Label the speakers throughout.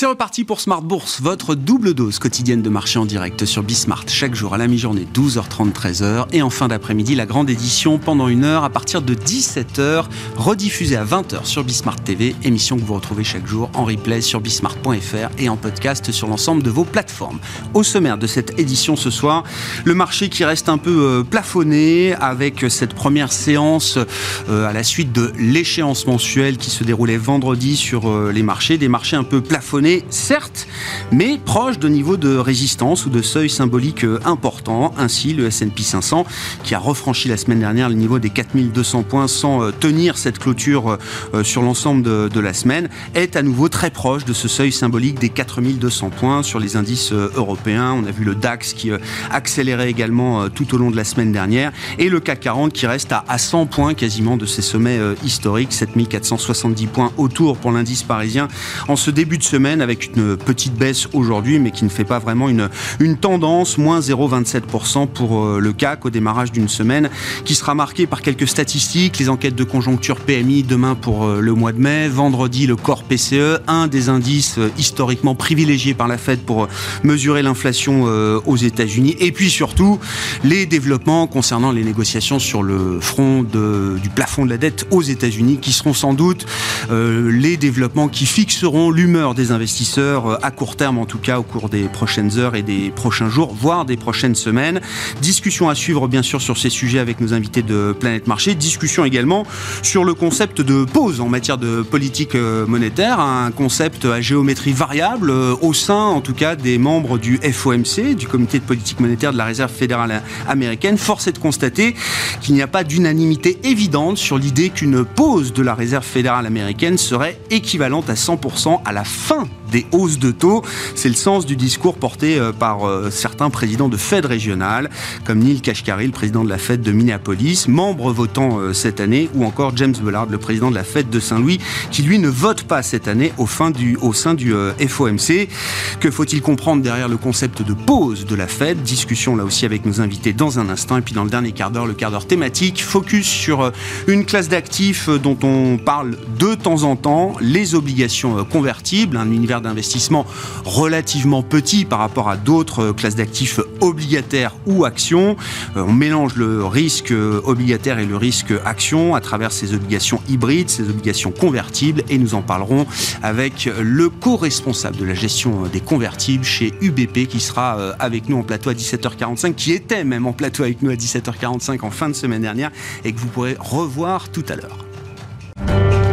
Speaker 1: C'est reparti pour Smart Bourse, votre double dose quotidienne de marché en direct sur Bismart. Chaque jour à la mi-journée, 12h30, 13h. Et en fin d'après-midi, la grande édition pendant une heure à partir de 17h, rediffusée à 20h sur Bismart TV. Émission que vous retrouvez chaque jour en replay sur bismart.fr et en podcast sur l'ensemble de vos plateformes. Au sommaire de cette édition ce soir, le marché qui reste un peu euh, plafonné avec cette première séance euh, à la suite de l'échéance mensuelle qui se déroulait vendredi sur euh, les marchés. Des marchés un peu plafonnés certes, mais proche de niveau de résistance ou de seuil symbolique euh, important. Ainsi, le S&P 500, qui a refranchi la semaine dernière le niveau des 4200 points sans euh, tenir cette clôture euh, sur l'ensemble de, la semaine, est à nouveau très proche de ce seuil symbolique des 4200 points sur les indices européens. On a vu le DAX qui accélérait également tout au long de la semaine dernière et le CAC 40 qui reste à 100 points quasiment de ses sommets historiques, 7470 points autour pour l'indice parisien en ce début de semaine avec une petite baisse aujourd'hui, mais qui ne fait pas vraiment une, une tendance, moins 0,27% pour euh, le CAC au démarrage d'une semaine, qui sera marquée par quelques statistiques, les enquêtes de conjoncture PMI demain pour euh, le mois de mai, vendredi le corps PCE, un des indices euh, historiquement privilégiés par la Fed pour mesurer l'inflation aux États-Unis, et puis surtout les développements concernant les négociations sur le front du plafond de la dette aux États-Unis, qui seront sans doute les développements qui fixeront l'humeur des investisseurs investisseurs euh, à court terme, en tout cas au cours des prochaines heures et des prochains jours, voire des prochaines semaines. Discussion à suivre, bien sûr, sur ces sujets avec nos invités de Planète Marché. Discussion également sur le concept de pause en matière de politique euh, monétaire, un concept à géométrie variable euh, au sein, en tout cas, des membres du FOMC, du Comité de politique monétaire de la Réserve fédérale américaine. Force est de constater qu'il n'y a pas d'unanimité évidente sur l'idée qu'une pause de la Réserve fédérale américaine serait équivalente à 100% à la fin des hausses de taux. C'est le sens du discours porté euh, par euh, certains présidents de Fed régionales, comme Neil Kashkari, le président de la Fed de Minneapolis, membre votant euh, cette année, ou encore James Bullard, le président de la Fed de Saint-Louis, qui lui ne vote pas cette année au, au sein du FOMC. Que faut-il comprendre derrière le concept de pause de la Fed? Discussion là aussi avec nos invités dans un instant. Et puis dans le dernier quart d'heure, le quart d'heure thématique, focus sur une classe d'actifs dont on parle de temps en temps, les obligations convertibles, un univers d'investissement relativement petit par rapport à d'autres classes d'actifs obligataires ou actions. Euh, on mélange le risque obligataire et le risque action à travers ces obligations hybrides, ces obligations convertibles et nous en parlerons avec le co-responsable de la gestion des convertibles chez UBP qui sera euh, avec nous en plateau à 17h45, qui était même en plateau avec nous à 17h45 en fin de semaine dernière et que vous pourrez revoir tout à l'heure.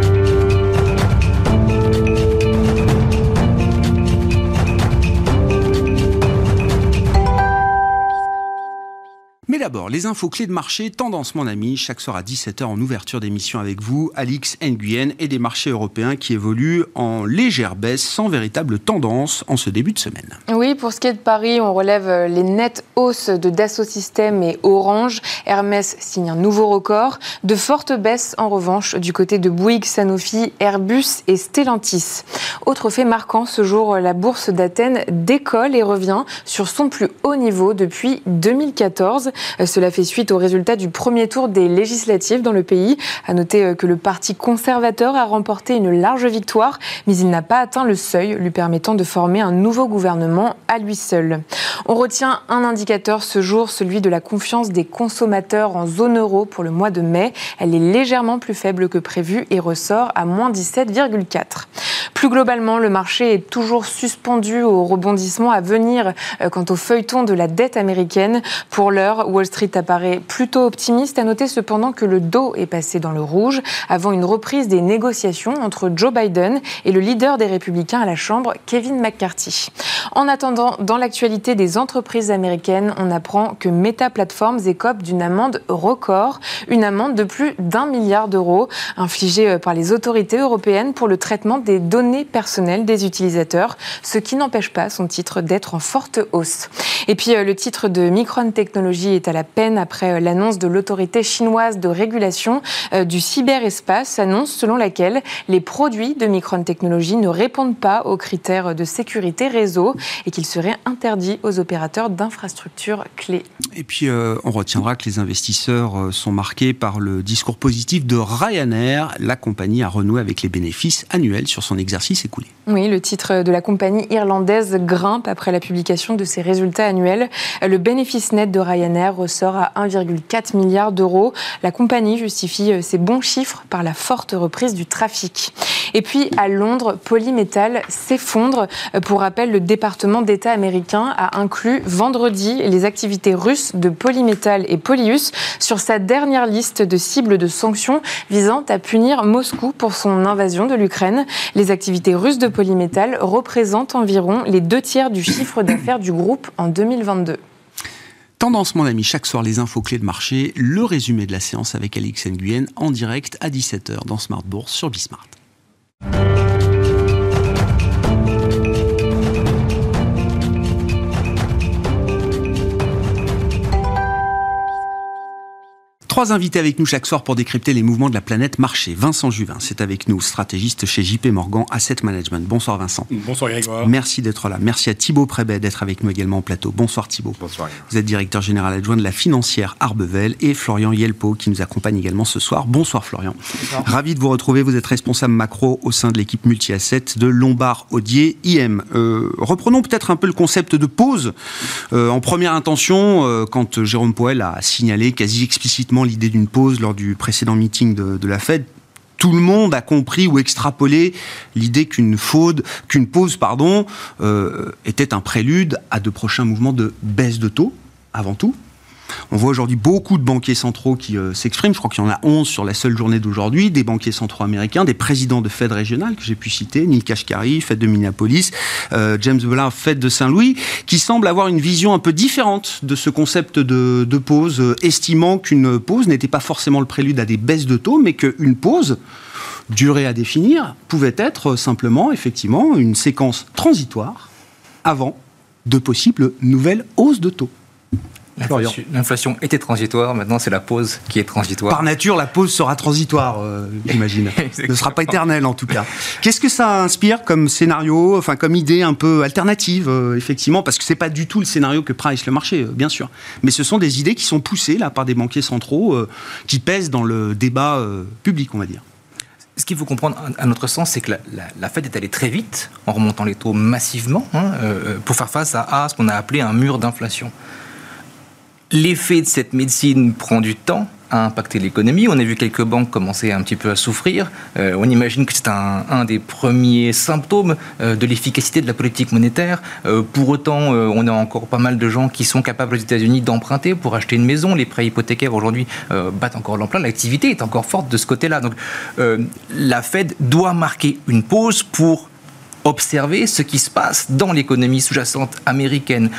Speaker 1: D'abord, les infos clés de marché, tendance mon ami, chaque soir à 17h en ouverture d'émission avec vous, Alix Nguyen et des marchés européens qui évoluent en légère baisse sans véritable tendance en ce début de semaine.
Speaker 2: Oui, pour ce qui est de Paris, on relève les nettes hausses de Dassault Systèmes et Orange. Hermès signe un nouveau record. De fortes baisses en revanche du côté de Bouygues, Sanofi, Airbus et Stellantis. Autre fait marquant, ce jour, la bourse d'Athènes décolle et revient sur son plus haut niveau depuis 2014. Cela fait suite au résultat du premier tour des législatives dans le pays. À noter euh, que le Parti conservateur a remporté une large victoire, mais il n'a pas atteint le seuil lui permettant de former un nouveau gouvernement à lui seul. On retient un indicateur ce jour, celui de la confiance des consommateurs en zone euro pour le mois de mai. Elle est légèrement plus faible que prévu et ressort à moins 17,4. Plus globalement, le marché est toujours suspendu au rebondissement à venir euh, quant au feuilleton de la dette américaine. Pour l'heure, Wall Street apparaît plutôt optimiste. À noter cependant que le dos est passé dans le rouge avant une reprise des négociations entre Joe Biden et le leader des Républicains à la Chambre, Kevin McCarthy. En attendant, dans l'actualité des entreprises américaines, on apprend que Meta Platforms écope d'une amende record, une amende de plus d'un milliard d'euros infligée euh, par les autorités européennes pour le traitement des données personnelles des utilisateurs, ce qui n'empêche pas son titre d'être en forte hausse. Et puis euh, le titre de Micron Technology est à la peine après euh, l'annonce de l'autorité chinoise de régulation du cyberespace, annonce selon laquelle les produits de Micron Technology ne répondent pas aux critères de sécurité réseau et qu'ils seraient interdits aux opérateurs d'infrastructures clés.
Speaker 1: Et puis, euh, on retiendra que les investisseurs euh, sont marqués par le discours positif de Ryanair. La compagnie a renoué avec les bénéfices annuels sur son exercice écoulé.
Speaker 2: Oui, le titre de la compagnie irlandaise grimpe après la publication de ses résultats annuels. Le bénéfice net de Ryanair ressort à 1,4 milliard d'euros. La compagnie justifie ses bons chiffres par la forte reprise du trafic. Et puis à Londres, Polymetal s'effondre. Pour rappel, le département d'État américain a inclus vendredi les activités russes de Polymetal et Polyus sur sa dernière liste de cibles de sanctions visant à punir Moscou pour son invasion de l'Ukraine. Les activités russes de Polymetal représentent environ les deux tiers du chiffre d'affaires du groupe en 2022.
Speaker 1: Tendance, mon ami, chaque soir les infos clés de marché, le résumé de la séance avec Alix Nguyen en direct à 17h dans Smart Bourse sur Bismart. Trois invités avec nous chaque soir pour décrypter les mouvements de la planète marché. Vincent Juvin, c'est avec nous, stratégiste chez JP Morgan Asset Management. Bonsoir Vincent.
Speaker 3: Bonsoir Grégoire.
Speaker 1: Merci d'être là. Merci à Thibaut Prébet d'être avec nous également en plateau. Bonsoir Thibaut.
Speaker 3: Bonsoir.
Speaker 1: Vous êtes directeur général adjoint de la financière Arbevel et Florian Yelpo qui nous accompagne également ce soir. Bonsoir Florian. Bonsoir. Ravi de vous retrouver. Vous êtes responsable macro au sein de l'équipe multi-asset de Lombard Odier IM. Euh, reprenons peut-être un peu le concept de pause. Euh, en première intention, euh, quand Jérôme Poel a signalé quasi explicitement l'idée d'une pause lors du précédent meeting de, la Fed. Tout le monde a compris ou extrapolé l'idée qu'une pause, euh, était un prélude à de prochains mouvements de baisse de taux, avant tout. On voit aujourd'hui beaucoup de banquiers centraux qui euh, s'expriment. Je crois qu'il y en a 11 sur la seule journée d'aujourd'hui. Des banquiers centraux américains, des présidents de Fed régionales que j'ai pu citer, Neil Kashkari, Fed de Minneapolis, euh, James Bullard, Fed de Saint-Louis, qui semblent avoir une vision un peu différente de ce concept de, pause, euh, estimant qu'une pause n'était pas forcément le prélude à des baisses de taux, mais qu'une pause durée à définir pouvait être simplement, effectivement, une séquence transitoire avant de possibles nouvelles hausses de taux.
Speaker 4: L'inflation était transitoire, maintenant c'est la pause qui est transitoire.
Speaker 1: Par nature, la pause sera transitoire, euh, j'imagine. ne sera pas éternelle en tout cas. Qu'est-ce que ça inspire comme scénario, enfin comme idée un peu alternative, euh, effectivement, parce que c'est pas du tout le scénario que price le marché, euh, bien sûr. Mais ce sont des idées qui sont poussées là par des banquiers centraux euh, qui pèsent dans le débat public, on va dire.
Speaker 4: Ce qu'il faut comprendre, à notre sens, c'est que la, la, la, Fed est allée très vite en remontant les taux massivement hein, euh, pour faire face à, à ce qu'on a appelé un mur d'inflation. L'effet de cette médecine prend du temps à impacter l'économie. On a vu quelques banques commencer un petit peu à souffrir. Euh, on imagine que c'est un, des premiers symptômes euh, de l'efficacité de la politique monétaire. Euh, pour autant, on a encore pas mal de gens qui sont capables aux États-Unis d'emprunter pour acheter une maison. Les prêts hypothécaires aujourd'hui battent encore l'emploi. L'activité est encore forte de ce côté-là. Donc, la Fed doit marquer une pause pour observer ce qui se passe dans l'économie sous-jacente américaine.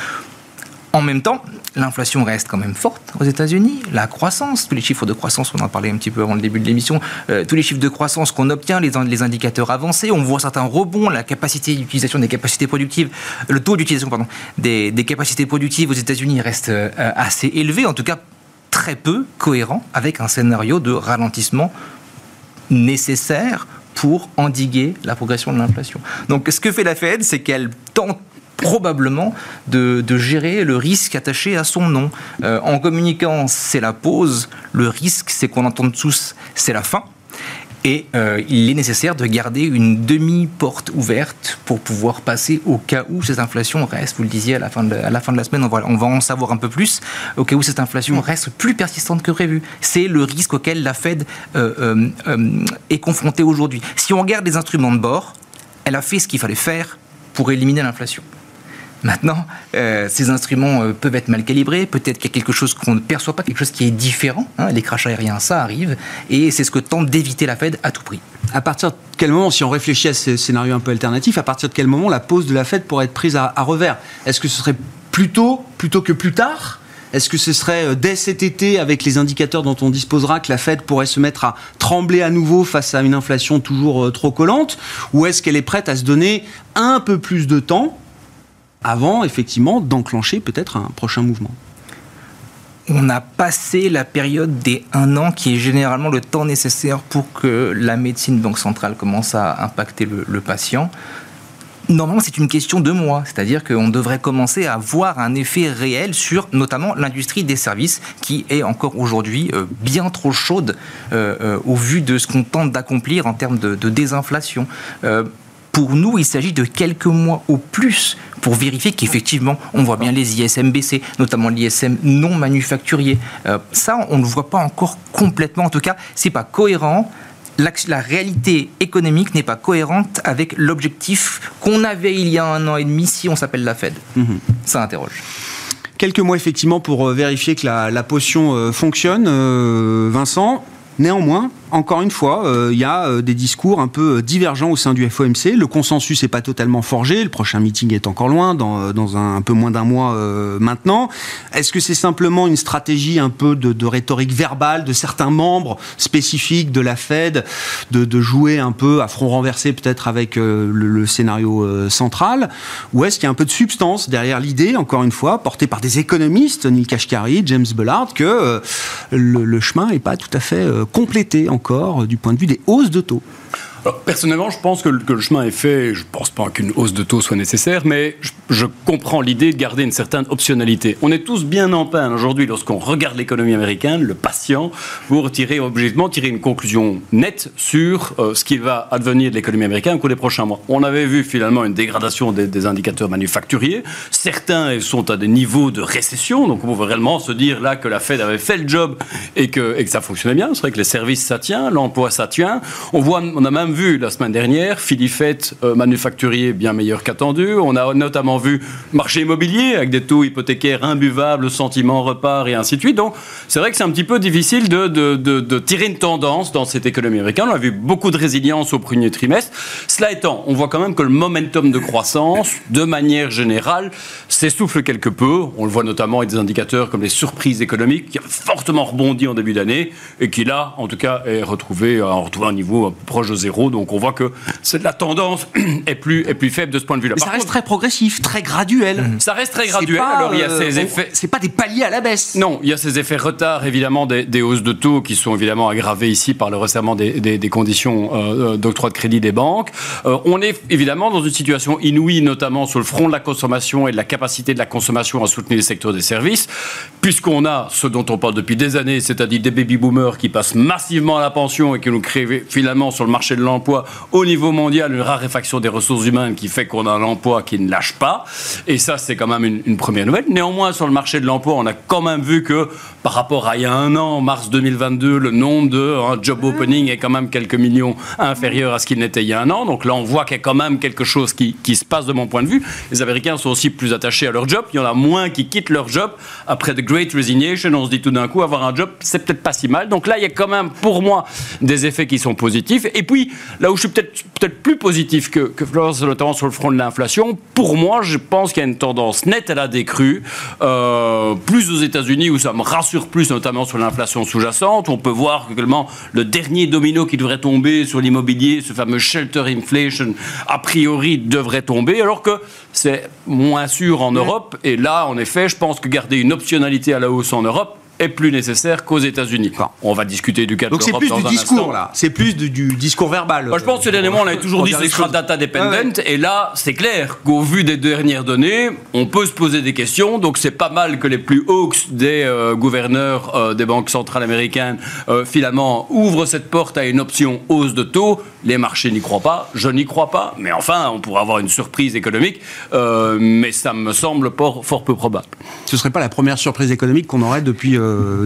Speaker 4: En même temps, l'inflation reste quand même forte aux États-Unis. La croissance, tous les chiffres de croissance, on en parlait un petit peu avant le début de l'émission, euh, tous les chiffres de croissance qu'on obtient, les, indicateurs avancés, on voit certains rebonds, la capacité d'utilisation des capacités productives, le taux d'utilisation des, capacités productives aux États-Unis reste euh, assez élevé, en tout cas très peu cohérent avec un scénario de ralentissement nécessaire pour endiguer la progression de l'inflation. Donc ce que fait la Fed, c'est qu'elle tente probablement de, de, gérer le risque attaché à son nom. Euh, en communiquant, c'est la pause, le risque, c'est qu'on entende tous, c'est la fin. Et euh, il est nécessaire de garder une demi-porte ouverte pour pouvoir passer au cas où cette inflation reste, vous le disiez à la fin de, à la, fin de la semaine, on va, on va en savoir un peu plus, au cas où cette inflation reste plus persistante que prévu. C'est le risque auquel la Fed euh, euh, est confrontée aujourd'hui. Si on regarde les instruments de bord, elle a fait ce qu'il fallait faire pour éliminer l'inflation. Maintenant, euh, ces instruments euh, peuvent être mal calibrés, peut-être qu'il y a quelque chose qu'on ne perçoit pas, quelque chose qui est différent. Hein, les crachats aériens, ça arrive, et c'est ce que tente d'éviter la Fed à tout prix.
Speaker 1: À partir de quel moment, si on réfléchit à ce scénario un peu alternatif, à partir de quel moment la pause de la Fed pourrait être prise à, à revers? Est-ce que ce serait plus tôt plutôt que plus tard? Est-ce que ce serait dès cet été, avec les indicateurs dont on disposera, que la Fed pourrait se mettre à trembler à nouveau face à une inflation toujours trop collante? Ou est-ce qu'elle est prête à se donner un peu plus de temps avant effectivement d'enclencher peut-être un prochain mouvement
Speaker 4: on a passé la période des un an qui est généralement le temps nécessaire pour que la médecine banque centrale commence à impacter le, patient. Normalement, c'est une question de mois, c'est-à-dire qu'on devrait commencer à voir un effet réel sur notamment l'industrie des services qui est encore aujourd'hui euh, bien trop chaude euh, euh, au vu de ce qu'on tente d'accomplir en termes de, désinflation. Pour nous, il s'agit de quelques mois au plus pour vérifier qu'effectivement, on voit bien les ISM baisser, notamment l'ISM non manufacturier. Euh, ça, on ne le voit pas encore complètement. En tout cas, c'est pas cohérent la, réalité économique n'est pas cohérente avec l'objectif qu'on avait il y a un an et demi si on s'appelle la Fed. Mhm. Ça interroge.
Speaker 1: Quelques mois effectivement pour euh, vérifier que la, potion euh, fonctionne. Vincent, néanmoins, encore une fois, euh, il y a euh, des discours un peu euh, divergents au sein du FOMC. Le consensus n'est pas totalement forgé. Le prochain meeting est encore loin, dans, un, peu moins d'un mois maintenant. Est-ce que c'est simplement une stratégie un peu de, rhétorique verbale de certains membres spécifiques de la Fed de, jouer un peu à front renversé peut-être avec le, scénario central? Ou est-ce qu'il y a un peu de substance derrière l'idée, encore une fois, portée par des économistes, Neil Kashkari, James Bullard, que le, le, chemin n'est pas tout à fait complété encore du point de vue des hausses de taux
Speaker 3: personnellement, je pense que le, chemin est fait. Je ne pense pas qu'une hausse de taux soit nécessaire, mais je, comprends l'idée de garder une certaine optionnalité. On est tous bien en peine aujourd'hui lorsqu'on regarde l'économie américaine, le patient, pour tirer objectivement tirer une conclusion nette sur euh, ce qui va advenir de l'économie américaine au cours des prochains mois. On avait vu finalement une dégradation des, indicateurs manufacturiers. Certains sont à des niveaux de récession, donc on peut réellement se dire là que la Fed avait fait le job et que, ça fonctionnait bien. C'est vrai que les services ça tient, l'emploi ça tient. On voit, on a même vu la semaine dernière Philifette euh, manufacturier bien meilleur qu'attendu. On a notamment vu marché immobilier avec des taux hypothécaires imbuvables, sentiment repart et ainsi de suite. Donc c'est vrai que c'est un petit peu difficile de, de, de, tirer une tendance dans cette économie américaine. On a vu beaucoup de résilience au premier trimestre. Cela étant, on voit quand même que le momentum de croissance, de manière générale, s'essouffle quelque peu. On le voit notamment avec des indicateurs comme les surprises économiques qui ont fortement rebondi en début d'année et qui là, en tout cas, est retrouvé, a retrouvé un niveau proche de zéro donc on voit que la tendance est plus, est plus faible de ce point de vue-là.
Speaker 1: Mais ça reste très progressif, très graduel.
Speaker 3: Mhm. Ça reste très graduel. Alors il y a ces euh, effets.
Speaker 1: C'est pas des paliers à la baisse.
Speaker 3: Non, il y a ces effets retard évidemment des, hausses de taux qui sont évidemment aggravés ici par le resserrement des, conditions euh, euh, d'octroi de crédit des banques. on est évidemment dans une situation inouïe, notamment sur le front de la consommation et de la capacité de la consommation à soutenir les secteurs des services, puisqu'on a ce dont on parle depuis des années, c'est-à-dire des baby boomers qui passent massivement à la pension et qui nous créent finalement sur le marché de l'emploi au niveau mondial une raréfaction des ressources humaines qui fait qu'on a un emploi qui ne lâche pas. Et ça, c'est quand même une, première nouvelle. Néanmoins, sur le marché de l'emploi, on a quand même vu que par rapport à il y a un an, mars 2022, le nombre de hein, job opening est quand même quelques millions inférieur à ce qu'il n'était il y a un an. Donc là, on voit qu'il y a quand même quelque chose qui, se passe de mon point de vue. Les Américains sont aussi plus attachés à leur job. Il y en a moins qui quittent leur job. Après The Great Resignation, on se dit tout d'un coup, avoir un job, c'est peut-être pas si mal. Donc là, il y a quand même, pour moi, des effets qui sont positifs. Et puis, là où je suis peut-être peut-être plus positif que, que Florence, notamment sur le front de l'inflation, pour moi, je pense qu'il y a une tendance nette à la décrue, euh, plus aux États-Unis, où ça me rassure plus, notamment sur l'inflation sous-jacente. On peut voir également le dernier domino qui devrait tomber sur l'immobilier, ce fameux shelter inflation, a priori devrait tomber, alors que c'est moins sûr en Europe. Et là, en effet, je pense que garder une optionnalité à la hausse en Europe, est plus nécessaire qu'aux États-Unis. On va discuter du cas de
Speaker 1: Donc c'est plus du discours là, c'est plus du, discours verbal.
Speaker 3: Moi, je pense que dernièrement on avait toujours dit que ce sera data dependent et là c'est clair qu'au vu des dernières données, on peut se poser des questions. Donc c'est pas mal que les plus hawks des euh, gouverneurs euh, des banques centrales américaines euh, finalement ouvrent cette porte à une option hausse de taux. Les marchés n'y croient pas, je n'y crois pas, mais enfin on pourrait avoir une surprise économique, mais ça me semble fort, fort peu probable.
Speaker 1: Ce serait pas la première surprise économique qu'on aurait depuis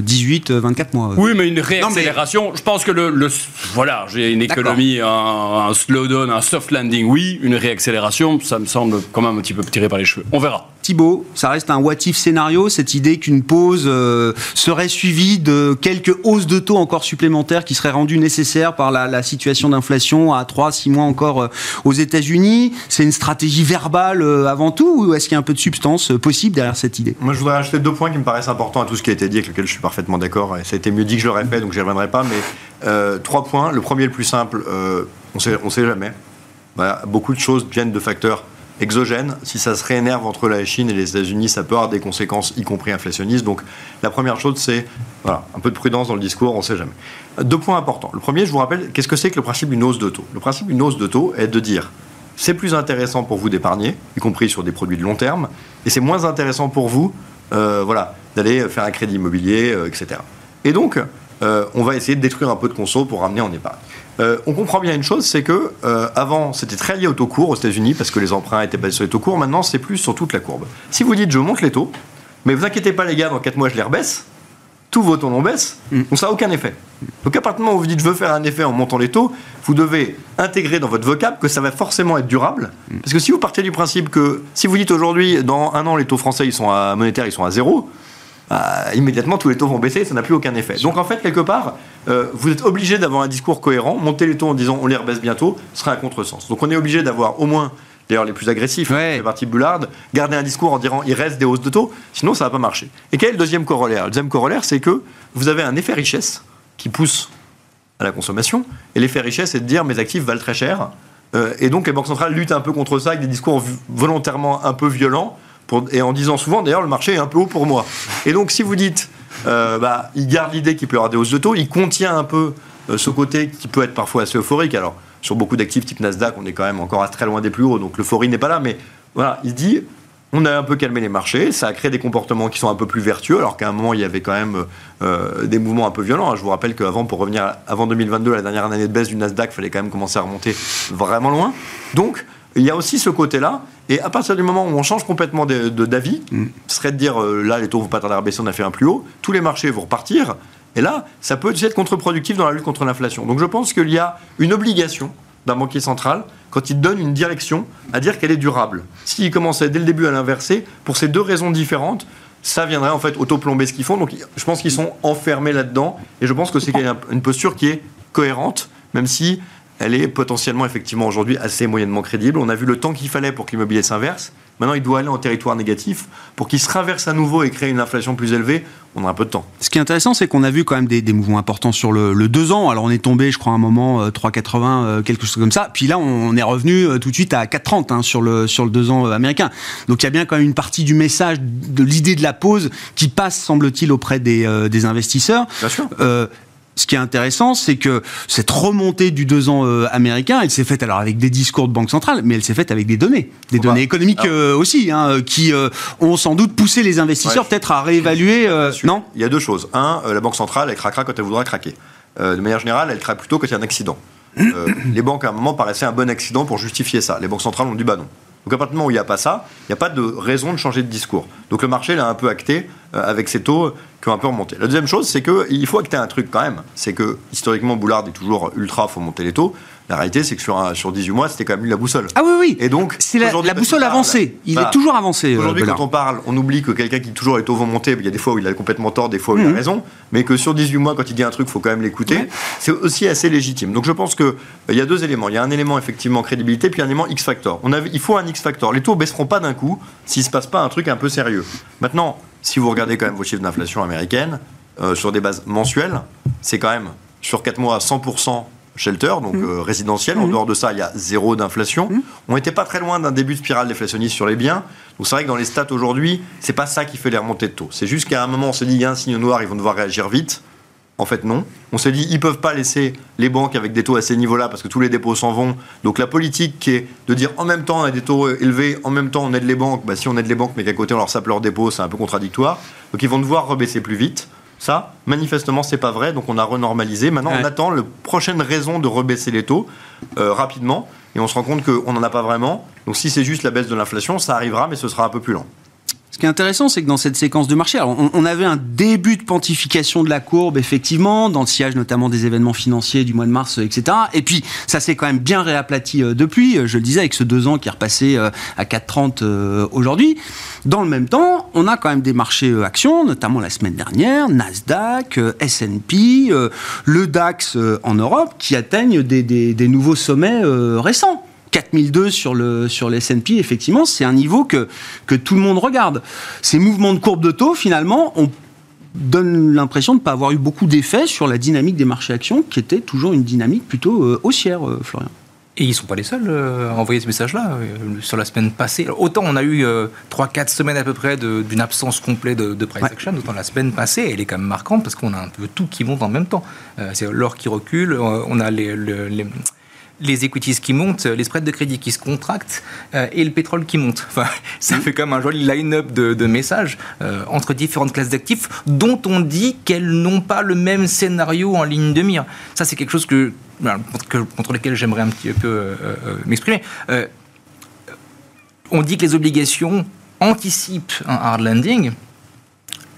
Speaker 1: 18, euh, 24 mois.
Speaker 3: Oui, mais une réaccélération. Je pense que le, voilà, j'ai une économie, un, un slowdown, un soft landing, oui, une réaccélération, ça me semble quand même un petit peu tiré par les cheveux. On verra.
Speaker 1: Thibault, ça reste un what if scénario, cette idée qu'une pause euh, serait suivie de quelques hausses de taux encore supplémentaires qui seraient rendues nécessaires par la, situation d'inflation à 3-6 mois encore euh, aux États-Unis. C'est une stratégie verbale euh, avant tout ou est-ce qu'il y a un peu de substance possible derrière cette idée?
Speaker 5: Moi, je voudrais ajouter deux points qui me paraissent importants à tout ce qui a été dit, avec lequel je suis parfaitement d'accord. Et ça a été mieux dit que je l'aurais fait, donc j'y reviendrai pas. Mais trois points. Le premier, le plus simple, on on sait jamais. beaucoup de choses viennent de facteurs exogène. Si ça se réénerve entre la Chine et les États-Unis, ça peut avoir des conséquences, y compris inflationnistes. Donc la première chose, c'est voilà, un peu de prudence dans le discours, on ne sait jamais. Deux points importants. Le premier, je vous rappelle, qu'est-ce que c'est que le principe d'une hausse de taux? Le principe d'une hausse de taux est de dire c'est plus intéressant pour vous d'épargner, y compris sur des produits de long terme, et c'est moins intéressant pour vous euh, voilà, d'aller faire un crédit immobilier, euh, etc. Et donc, euh, on va essayer de détruire un peu de conso pour ramener en épargne. Euh, on comprend bien une chose, c'est que euh, avant c'était très lié au taux court aux États-Unis parce que les emprunts étaient basés sur les taux courts. Maintenant c'est plus sur toute la courbe. Si vous dites je monte les taux, mais vous inquiétez pas les gars, dans 4 mois je les rebaisse, tous vos taux non baissent, donc ça n'a aucun effet. Donc à partir du moment où vous dites je veux faire un effet en montant les taux, vous devez intégrer dans votre vocable que ça va forcément être durable. Parce que si vous partez du principe que si vous dites aujourd'hui dans un an les taux français ils sont à monétaire ils sont à zéro, bah, immédiatement tous les taux vont baisser, ça n'a plus aucun effet. Donc en fait, quelque part, euh, vous êtes obligé d'avoir un discours cohérent. Monter les taux en disant on les rebaisse bientôt serait un contresens. Donc on est obligé d'avoir au moins, d'ailleurs les plus agressifs,
Speaker 1: Ouais.
Speaker 5: les partis Bullard, garder un discours en disant il reste des hausses de taux, sinon ça va pas marcher. Et quel est le deuxième corollaire? Le deuxième corollaire, c'est que vous avez un effet richesse qui pousse à la consommation, et l'effet richesse, c'est de dire mes actifs valent très cher. Euh, et donc les banques centrales luttent un peu contre ça avec des discours volontairement un peu violents, et en disant souvent d'ailleurs le marché est un peu haut pour moi. Et donc si vous dites, euh, bah, il garde l'idée qu'il peut y avoir des hausses de taux, il contient un peu euh, ce côté qui peut être parfois assez euphorique. Alors sur beaucoup d'actifs type Nasdaq, on est quand même encore à très loin des plus hauts, donc l'euphorie n'est pas là, mais voilà, il dit, on a un peu calmé les marchés, ça a créé des comportements qui sont un peu plus vertueux, alors qu'à un moment, il y avait quand même euh, des mouvements un peu violents. Je vous rappelle qu'avant, pour revenir avant 2022, la dernière année de baisse du Nasdaq, il fallait quand même commencer à remonter vraiment loin. Donc, il y a aussi ce côté-là. Et à partir du moment où on change complètement d'avis, ce serait de dire, euh, là, les taux vont pas tarder à baisser, on a fait un plus haut, tous les marchés vont repartir. Et là, ça peut aussi être contre-productif dans la lutte contre l'inflation. Donc je pense qu'il y a une obligation d'un banquier central quand il donne une direction à dire qu'elle est durable. S'il commençait dès le début à l'inverser, pour ces deux raisons différentes, ça viendrait en fait auto-plomber ce qu'ils font. Donc je pense qu'ils sont enfermés là-dedans. Et je pense que c'est une posture qui est cohérente, même si elle est potentiellement effectivement aujourd'hui assez moyennement crédible. On a vu le temps qu'il fallait pour que l'immobilier s'inverse. Maintenant, il doit aller en territoire négatif. Pour qu'il se raverse à nouveau et créer une inflation plus élevée, on a un peu de temps.
Speaker 1: Ce qui est intéressant, c'est qu'on a vu quand même des, des mouvements importants sur le, le 2 ans. Alors on est tombé, je crois, à un moment euh, 3,80, euh, quelque chose comme ça. Puis là, on est revenu euh, tout de suite à 4,30 hein, sur le sur le 2 ans euh, américain. Donc il y a bien quand même une partie du message de l'idée de la pause qui passe, semble-t-il, auprès des, euh, des investisseurs.
Speaker 5: Bien sûr.
Speaker 1: Euh, ce qui est intéressant, c'est que cette remontée du 2 ans euh, américain, elle s'est faite alors avec des discours de banque centrale, mais elle s'est faite avec des données, des
Speaker 5: Bah,
Speaker 1: données économiques euh, aussi, hein, qui euh, ont sans doute poussé les investisseurs
Speaker 5: Ouais.
Speaker 1: peut-être à réévaluer. non?
Speaker 5: Il y a deux choses. Un, la banque centrale, elle craquera quand elle voudra craquer. De manière générale, elle craque plutôt quand il y a un accident. Les banques, à un moment, paraissaient un bon accident pour justifier ça. Les banques centrales ont dit bah non. Donc à partir du moment où il n'y a pas ça, il n'y a pas de raison de changer de discours. Donc le marché l'a un peu acté euh, avec ces taux qui ont un peu remonté. La deuxième chose, c'est qu'il faut acter un truc quand même. C'est que historiquement, Boulard est toujours ultra, faut monter les taux. La réalité, c'est que sur, un- sur 18 mois, c'était quand même lui la boussole.
Speaker 1: Ah oui, oui.
Speaker 5: Et donc,
Speaker 1: c'est la, boussole
Speaker 5: parle-
Speaker 1: avancée. Il est toujours avancé. euh,
Speaker 5: Aujourd'hui, quand on parle, on oublie que quelqu'un qui toujours les taux vont monter, il y a des fois où il a complètement tort, des fois où il a
Speaker 1: Mhm.
Speaker 5: raison, mais que sur 18 mois, quand il dit un truc, il faut quand même l'écouter,
Speaker 1: Ouais.
Speaker 5: c'est aussi assez légitime. Donc je pense qu'il il y a deux éléments. Il y a un élément effectivement crédibilité, puis un élément X-factor. On avait- il faut un X-factor. Les taux baisseront pas d'un coup s'il ne se passe pas un truc un peu sérieux. Maintenant, si vous regardez quand même vos chiffres d'inflation américaine, euh, sur des bases mensuelles, c'est quand même sur 4 mois 100% shelter, donc euh, résidentiel. En dehors de ça, il y a zéro d'inflation. On n'était pas très loin d'un début de spirale déflationniste sur les biens. Donc c'est vrai que dans les stats aujourd'hui, c'est pas ça qui fait les remontées de taux. C'est juste qu'à un moment, on s'est dit, il y a un signe noir, ils vont devoir réagir vite. En fait, non. On s'est dit, ils peuvent pas laisser les banques avec des taux à ces niveaux-là parce que tous les dépôts s'en vont. Donc la politique qui est de dire en même temps on a des taux élevés, en même temps on aide les banques, bah, si on aide les banques mais qu'à côté on leur sape leurs dépôts, c'est un peu contradictoire. Donc ils vont devoir rebaisser plus vite. Ça, manifestement, c'est pas vrai, donc on a renormalisé. Maintenant, on attend la prochaine raison de rebaisser les taux euh, rapidement, et on se rend compte qu'on n'en a pas vraiment. Donc si c'est juste la baisse de l'inflation, ça arrivera, mais ce sera un peu plus lent.
Speaker 1: Ce qui est intéressant, c'est que dans cette séquence de marché, on, avait un début de pontification de la courbe, effectivement, dans le sillage notamment des événements financiers du mois de mars, etc. Et puis, ça s'est quand même bien réaplati euh, depuis, euh, je le disais, avec ce deux ans qui est repassé euh, à 4,30 euh, aujourd'hui. Dans le même temps, on a quand même des marchés actions, notamment la semaine dernière, Nasdaq, S&P, le DAX en Europe, qui atteignent des, des- des nouveaux sommets récents. 4002 sur le sur les S&P, effectivement, c'est un niveau que que tout le monde regarde. Ces mouvements de courbe de taux, finalement, on donne l'impression de ne pas avoir eu beaucoup d'effet sur la dynamique des marchés actions, qui était toujours une dynamique plutôt euh, haussière, euh, Florian.
Speaker 4: Et ils ne sont pas les seuls euh, à envoyer ce message-là. euh, Sur la semaine passée, Alors, autant on a eu 3-4 semaines à peu près d'une absence complète de, de price
Speaker 1: Ouais.
Speaker 4: action, autant la semaine passée, elle est quand même marquante parce qu'on a un peu tout qui monte en même temps. Euh, C'est l'or qui recule, euh, on a les, le- les- les equities qui montent, les spreads de crédit qui se contractent euh, et le pétrole qui monte. Enfin, ça fait comme un joli line-up de, messages euh, entre différentes classes d'actifs dont on dit qu'elles n'ont pas le même scénario en ligne de mire. Ça, c'est quelque chose que, contre lequel j'aimerais un petit peu euh, m'exprimer. on dit que les obligations anticipent un hard landing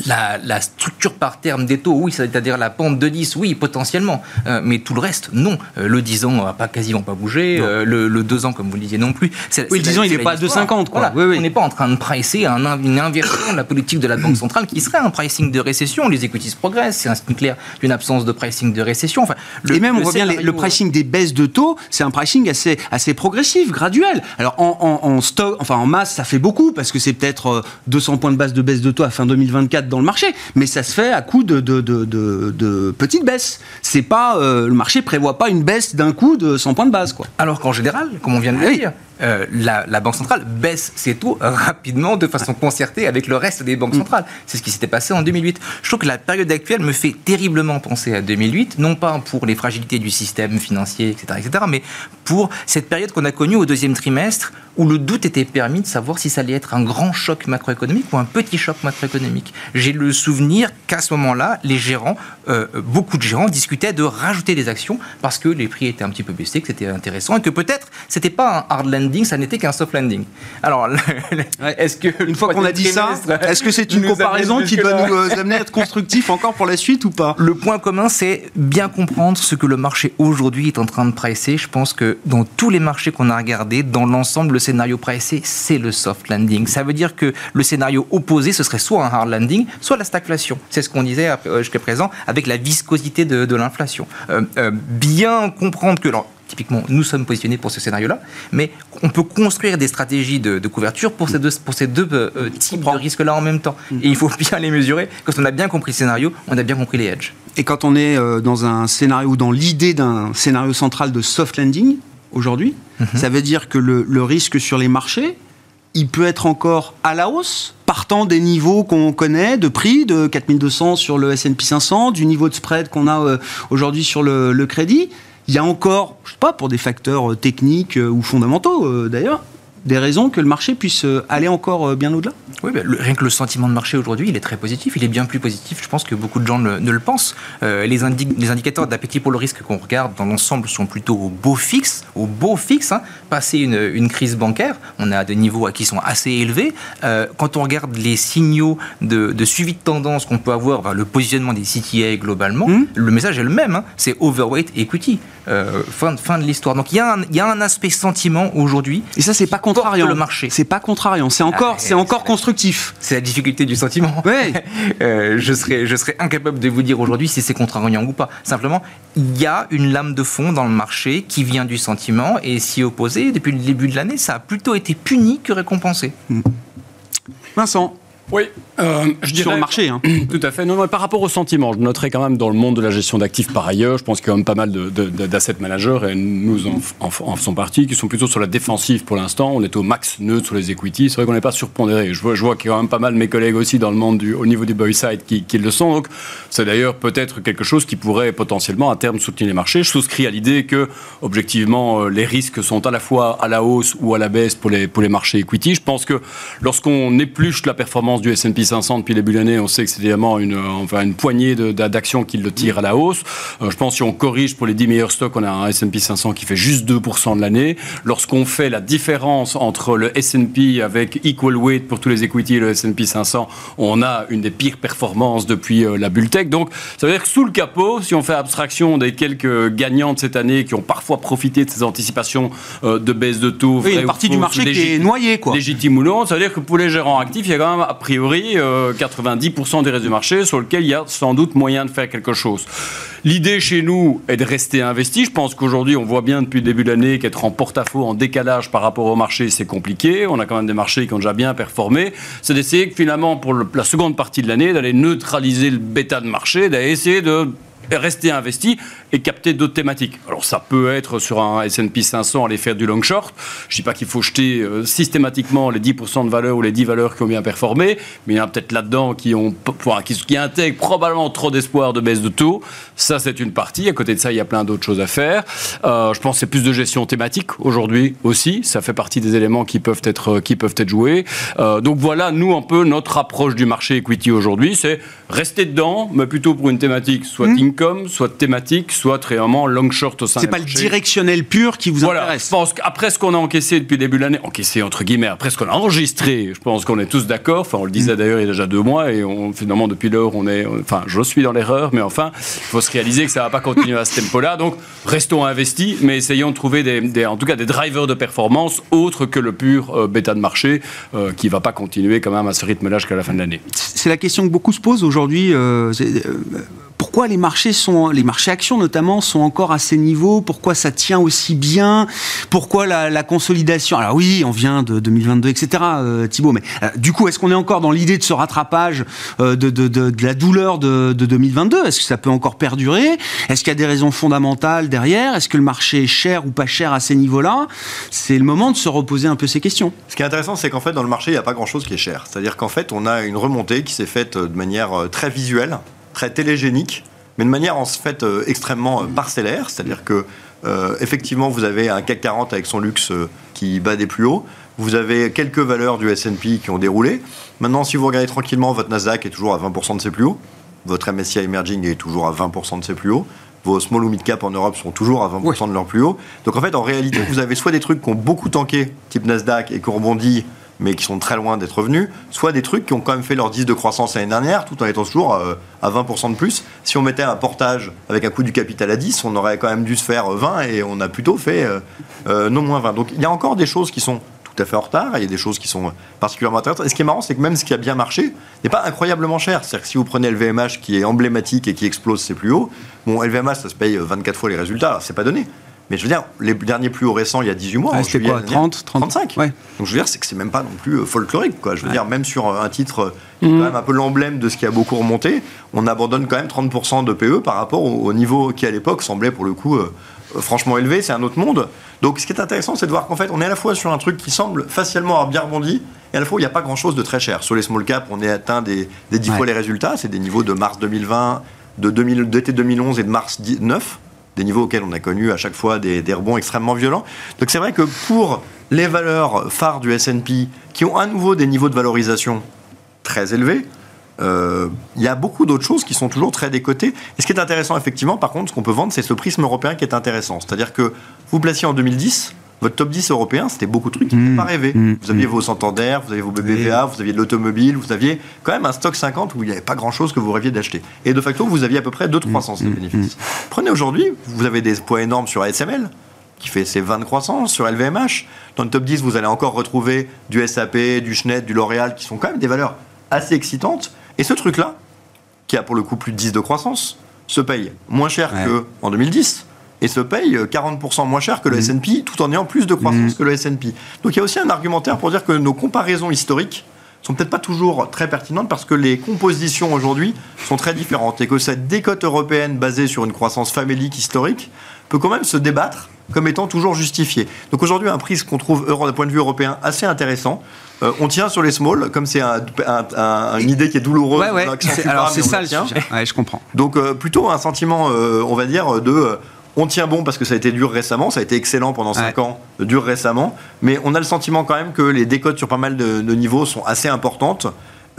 Speaker 4: la, structure par terme des taux, oui, c'est-à-dire la pente de 10, oui, potentiellement, euh, mais tout le reste, non. Euh, le 10 ans va pas quasiment pas bouger, euh, le, 2 ans, comme vous le disiez, non plus.
Speaker 1: Oui, le 10 ans, il n'est pas à 2,50, quoi.
Speaker 4: On n'est pas en train de pricer une inversion de la politique de la Banque centrale qui serait un pricing de récession. Les equities progressent, c'est un clair d'une absence de pricing de récession. Enfin,
Speaker 1: Et même, on voit bien le pricing des baisses de taux, c'est un pricing assez, assez progressif, graduel. Alors, en, stock, enfin, en masse, ça fait beaucoup, parce que c'est peut-être 200 points de base de baisse de taux à fin 2024 dans le marché, mais ça se fait à coup de, de, de, petites baisses. C'est pas euh, le marché prévoit pas une baisse d'un coup de 100 points de base, quoi.
Speaker 4: Alors qu'en général, comme on vient de le dire, euh, la, Banque centrale baisse ses taux rapidement de façon concertée avec le reste des banques mm. centrales. C'est ce qui s'était passé en 2008. Je trouve que la période actuelle me fait terriblement penser à 2008, non pas pour les fragilités du système financier, etc., etc., mais pour cette période qu'on a connue au deuxième trimestre où le doute était permis de savoir si ça allait être un grand choc macroéconomique ou un petit choc macroéconomique. J'ai le souvenir qu'à ce moment-là, les gérants, euh, beaucoup de gérants discutaient de rajouter des actions parce que les prix étaient un petit peu baissés, que c'était intéressant et que peut-être c'était pas un hard land ça n'était qu'un soft landing. Alors,
Speaker 1: est-ce que une fois qu'on a dit ça, est-ce que c'est une comparaison qui doit nous euh, amener à être constructif encore pour la suite ou pas?
Speaker 4: Le point commun, c'est bien comprendre ce que le marché aujourd'hui est en train de pricer. Je pense que dans tous les marchés qu'on a regardés, dans l'ensemble, le scénario pricé, c'est le soft landing. Ça veut dire que le scénario opposé, ce serait soit un hard landing, soit la stagflation. C'est ce qu'on disait euh, jusqu'à présent avec la viscosité de, l'inflation. Euh, bien comprendre que typiquement, nous sommes positionnés pour ce scénario-là, mais on peut construire des stratégies de, couverture pour ces deux, pour ces deux euh, euh, types de risques-là en même temps. Mm. Et il faut bien les mesurer. Quand on a bien compris le scénario, on a bien compris les hedges.
Speaker 1: Et quand on est euh, dans un scénario ou dans l'idée d'un scénario central de soft landing, aujourd'hui, mm-hmm. ça veut dire que le, le risque sur les marchés, il peut être encore à la hausse, partant des niveaux qu'on connaît de prix, de 4200 sur le S&P 500, du niveau de spread qu'on a aujourd'hui sur le, crédit il y a encore, je sais pas, pour des facteurs euh, techniques euh, ou fondamentaux euh, d'ailleurs, des raisons que le marché puisse aller encore bien au-delà?
Speaker 4: Oui, rien que le sentiment de marché aujourd'hui, il est très positif. Il est bien plus positif, je pense, que beaucoup de gens ne, le pensent. les, les, indicateurs d'appétit pour le risque qu'on regarde dans l'ensemble sont plutôt au beau fixe, au beau fixe. Hein. Passer une, une, crise bancaire, on a des niveaux qui sont assez élevés. quand on regarde les signaux de, suivi de tendance qu'on peut avoir, le positionnement des CTA globalement, mmh. le message est le même. Hein. C'est overweight equity. Euh, fin, fin de l'histoire. Donc il y, a un, y a un aspect sentiment aujourd'hui.
Speaker 1: Et ça, c'est pas contrariant. Le marché. C'est pas contrariant. C'est encore, ah, c'est encore constructif.
Speaker 4: C'est la difficulté du sentiment.
Speaker 1: Ouais.
Speaker 4: euh, je serais, je serais incapable de vous dire aujourd'hui si c'est contrariant ou pas. Simplement, il y a une lame de fond dans le marché qui vient du sentiment et s'y opposer depuis le début de l'année, ça a plutôt été puni que récompensé.
Speaker 1: Hmm. Vincent.
Speaker 3: Oui,
Speaker 1: euh, je dirais, sur le marché. Hein.
Speaker 3: Tout à fait. Non, mais par rapport au sentiment, je noterais quand même dans le monde de la gestion d'actifs par ailleurs, je pense qu'il y a quand même pas mal d'asset managers, et nous en, en, faisons partie, qui sont plutôt sur la défensive pour l'instant. On est au max neutre sur les equities. C'est vrai qu'on n'est pas surpondéré. Je vois, je vois qu'il y a quand même pas mal de mes collègues aussi dans le monde du, au niveau du buy side qui, qui le sont. Donc, c'est d'ailleurs peut-être quelque chose qui pourrait potentiellement à terme soutenir les marchés. Je souscris à l'idée que, objectivement, euh, les risques sont à la fois à la hausse ou à la baisse pour les, pour les marchés equity. Je pense que lorsqu'on épluche la performance du S&P 500 depuis le début de l'année, on sait que c'est évidemment une, enfin, une poignée d'actions qui le tirent à la hausse. Euh, je pense que si on corrige pour les 10 meilleurs stocks, on a un S&P 500 qui fait juste 2% de l'année. Lorsqu'on fait la différence entre le S&P avec equal weight pour tous les equities et le S&P 500, on a une des pires performances depuis euh, la bull tech. Donc, ça veut dire que sous le capot, si on fait abstraction des quelques gagnants de cette année qui ont parfois profité de ces anticipations euh, de baisse de taux,
Speaker 1: oui, une partie du marché qui est noyée, quoi.
Speaker 3: Légitime ou non, ça veut dire que pour les gérants actifs, il y a quand même priori 90% euh, des restes du marché sur lequel il y a sans doute moyen de faire quelque chose. L'idée chez nous est de rester investi. Je pense qu'aujourd'hui, on voit bien depuis le début de l'année qu'être en porte-à-faux, en décalage par rapport au marché, c'est compliqué. On a quand même des marchés qui ont déjà bien performé. C'est d'essayer finalement, pour la seconde partie de l'année, d'aller neutraliser le bêta de marché, d'aller essayer de rester investi et capter d'autres thématiques. Alors ça peut être sur un S&P 500 aller faire du long short. Je dis pas qu'il faut jeter euh, systématiquement les 10% de valeur ou les 10 valeurs qui ont bien performé, mais il y en a peut-être là-dedans qui ont qui, qui intègrent probablement trop d'espoir de baisse de taux. Ça c'est une partie. À côté de ça, il y a plein d'autres choses à faire. Euh, je pense que c'est plus de gestion thématique aujourd'hui aussi. Ça fait partie des éléments qui peuvent être qui peuvent être joués. Euh, donc voilà, nous un peu notre approche du marché equity aujourd'hui, c'est rester dedans, mais plutôt pour une thématique soit mmh comme soit thématique, soit très vraiment long short au sein
Speaker 1: C'est pas le directionnel pur qui vous
Speaker 3: voilà,
Speaker 1: intéresse.
Speaker 3: Je pense qu'après ce qu'on a encaissé depuis le début de l'année, encaissé entre guillemets, après ce qu'on a enregistré, je pense qu'on est tous d'accord. Enfin, on le disait mm. d'ailleurs il y a déjà deux mois et on, finalement depuis lors, on est, enfin, je suis dans l'erreur, mais enfin, il faut se réaliser que ça va pas continuer à ce tempo-là. Donc, restons investis, mais essayons de trouver des, en tout cas des drivers de performance autres que le pur euh, bêta de marché euh, qui va pas continuer quand même à ce rythme-là jusqu'à la fin de l'année.
Speaker 1: C'est la question que beaucoup se posent aujourd'hui. Euh, pourquoi les marchés sont, les marchés actions notamment, sont encore à ces niveaux? Pourquoi ça tient aussi bien? Pourquoi la, consolidation? Alors oui, on vient de 2022, etc. Euh, Thibault, mais euh, du coup, est-ce qu'on est encore dans l'idée de ce rattrapage euh, de, la douleur de, 2022 Est-ce que ça peut encore perdurer? Est-ce qu'il y a des raisons fondamentales derrière? Est-ce que le marché est cher ou pas cher à ces niveaux-là? C'est le moment de se reposer un peu ces questions.
Speaker 5: Ce qui est intéressant, c'est qu'en fait, dans le marché, il n'y a pas grand-chose qui est cher. C'est-à-dire qu'en fait, on a une remontée qui s'est faite de manière très visuelle très télégénique, mais de manière en fait euh, extrêmement euh, parcellaire, c'est-à-dire que euh, effectivement vous avez un CAC 40 avec son luxe qui bat des plus hauts, vous avez quelques valeurs du S&P qui ont déroulé. Maintenant, si vous regardez tranquillement, votre Nasdaq est toujours à 20% de ses plus hauts, votre MSCI Emerging est toujours à 20% de ses plus hauts, vos small ou mid cap en Europe sont toujours à 20% de leurs plus hauts. Donc en fait, en réalité, vous avez soit des trucs qui ont beaucoup tanké, type Nasdaq, et qui ont rebondi mais qui sont très loin d'être revenus, soit des trucs qui ont quand même fait leur 10 de croissance l'année dernière, tout en étant toujours euh, à 20% de plus. Si on mettait un portage avec un coût du capital à 10, on aurait quand même dû se faire 20 et on a plutôt fait euh, euh, non moins 20. Donc il y a encore des choses qui sont tout à fait en retard, il y a des choses qui sont particulièrement intéressantes. Et ce qui est marrant, c'est que même ce qui a bien marché n'est pas incroyablement cher. C'est-à-dire que si vous prenez LVMH qui est emblématique et qui explose ses plus hauts, bon, LVMH, ça se paye 24 fois les résultats, c'est pas donné. Mais je veux dire, les derniers plus hauts récents, il y a 18 mois.
Speaker 1: Ah, C'était quoi 30,
Speaker 5: 35 ouais. Donc je veux dire, c'est que c'est même pas non plus euh, folklorique. Quoi. Je veux dire, même sur un titre euh, qui est mhm. quand même un peu l'emblème de ce qui a beaucoup remonté, on abandonne quand même 30% de PE par rapport au, niveau qui à l'époque semblait pour le coup euh, franchement élevé. C'est un autre monde. Donc ce qui est intéressant, c'est de voir qu'en fait, on est à la fois sur un truc qui semble facialement avoir bien rebondi, et à la fois, il n'y a pas grand-chose de très cher. Sur les small caps, on est atteint des, des 10 fois les résultats. C'est des niveaux de mars 2020, de d'été 2011 et de mars 2019 des niveaux auxquels on a connu à chaque fois des, rebonds extrêmement violents. Donc c'est vrai que pour les valeurs phares du S&P qui ont à nouveau des niveaux de valorisation très élevés, euh, il y a beaucoup d'autres choses qui sont toujours très décotées. Et ce qui est intéressant, effectivement, par contre, ce qu'on peut vendre, c'est ce prisme européen qui est intéressant. C'est-à-dire que vous placiez en 2010, votre top 10 européen, c'était beaucoup de trucs qui ne mmh. pas rêvé. Mmh. Vous aviez vos Santander, vous aviez vos BBVA, vous aviez de l'automobile, vous aviez quand même un stock 50 où il n'y avait pas grand-chose que vous rêviez d'acheter. Et de facto, vous aviez à peu près 2-3 de bénéfices. Prenez aujourd'hui, vous avez des poids énormes sur ASML, qui fait ses 20 de croissance, sur LVMH. Dans le top 10, vous allez encore retrouver du SAP, du Schneider, du L'Oréal, qui sont quand même des valeurs assez excitantes. Et ce truc-là, qui a pour le coup plus de 10 de croissance, se paye moins cher qu'en 2010 et se paye 40% moins cher que le mmh. S&P tout en ayant plus de croissance mmh. que le S&P. Donc il y a aussi un argumentaire pour dire que nos comparaisons historiques sont peut-être pas toujours très pertinentes parce que les compositions aujourd'hui sont très différentes et que cette décote européenne basée sur une croissance famélique historique peut quand même se débattre comme étant toujours justifiée. Donc aujourd'hui, un prix qu'on trouve d'un point de vue européen assez intéressant. Euh, on tient sur les small, comme c'est une idée qui est douloureuse.
Speaker 1: Ouais, alors c'est ça le sujet. je comprends.
Speaker 5: Donc euh, plutôt un sentiment, euh, on va dire, de on tient bon parce que ça a été dur récemment, ça a été excellent pendant 5 ans, dur récemment, mais on a le sentiment quand même que les décotes sur pas mal de, niveaux sont assez importantes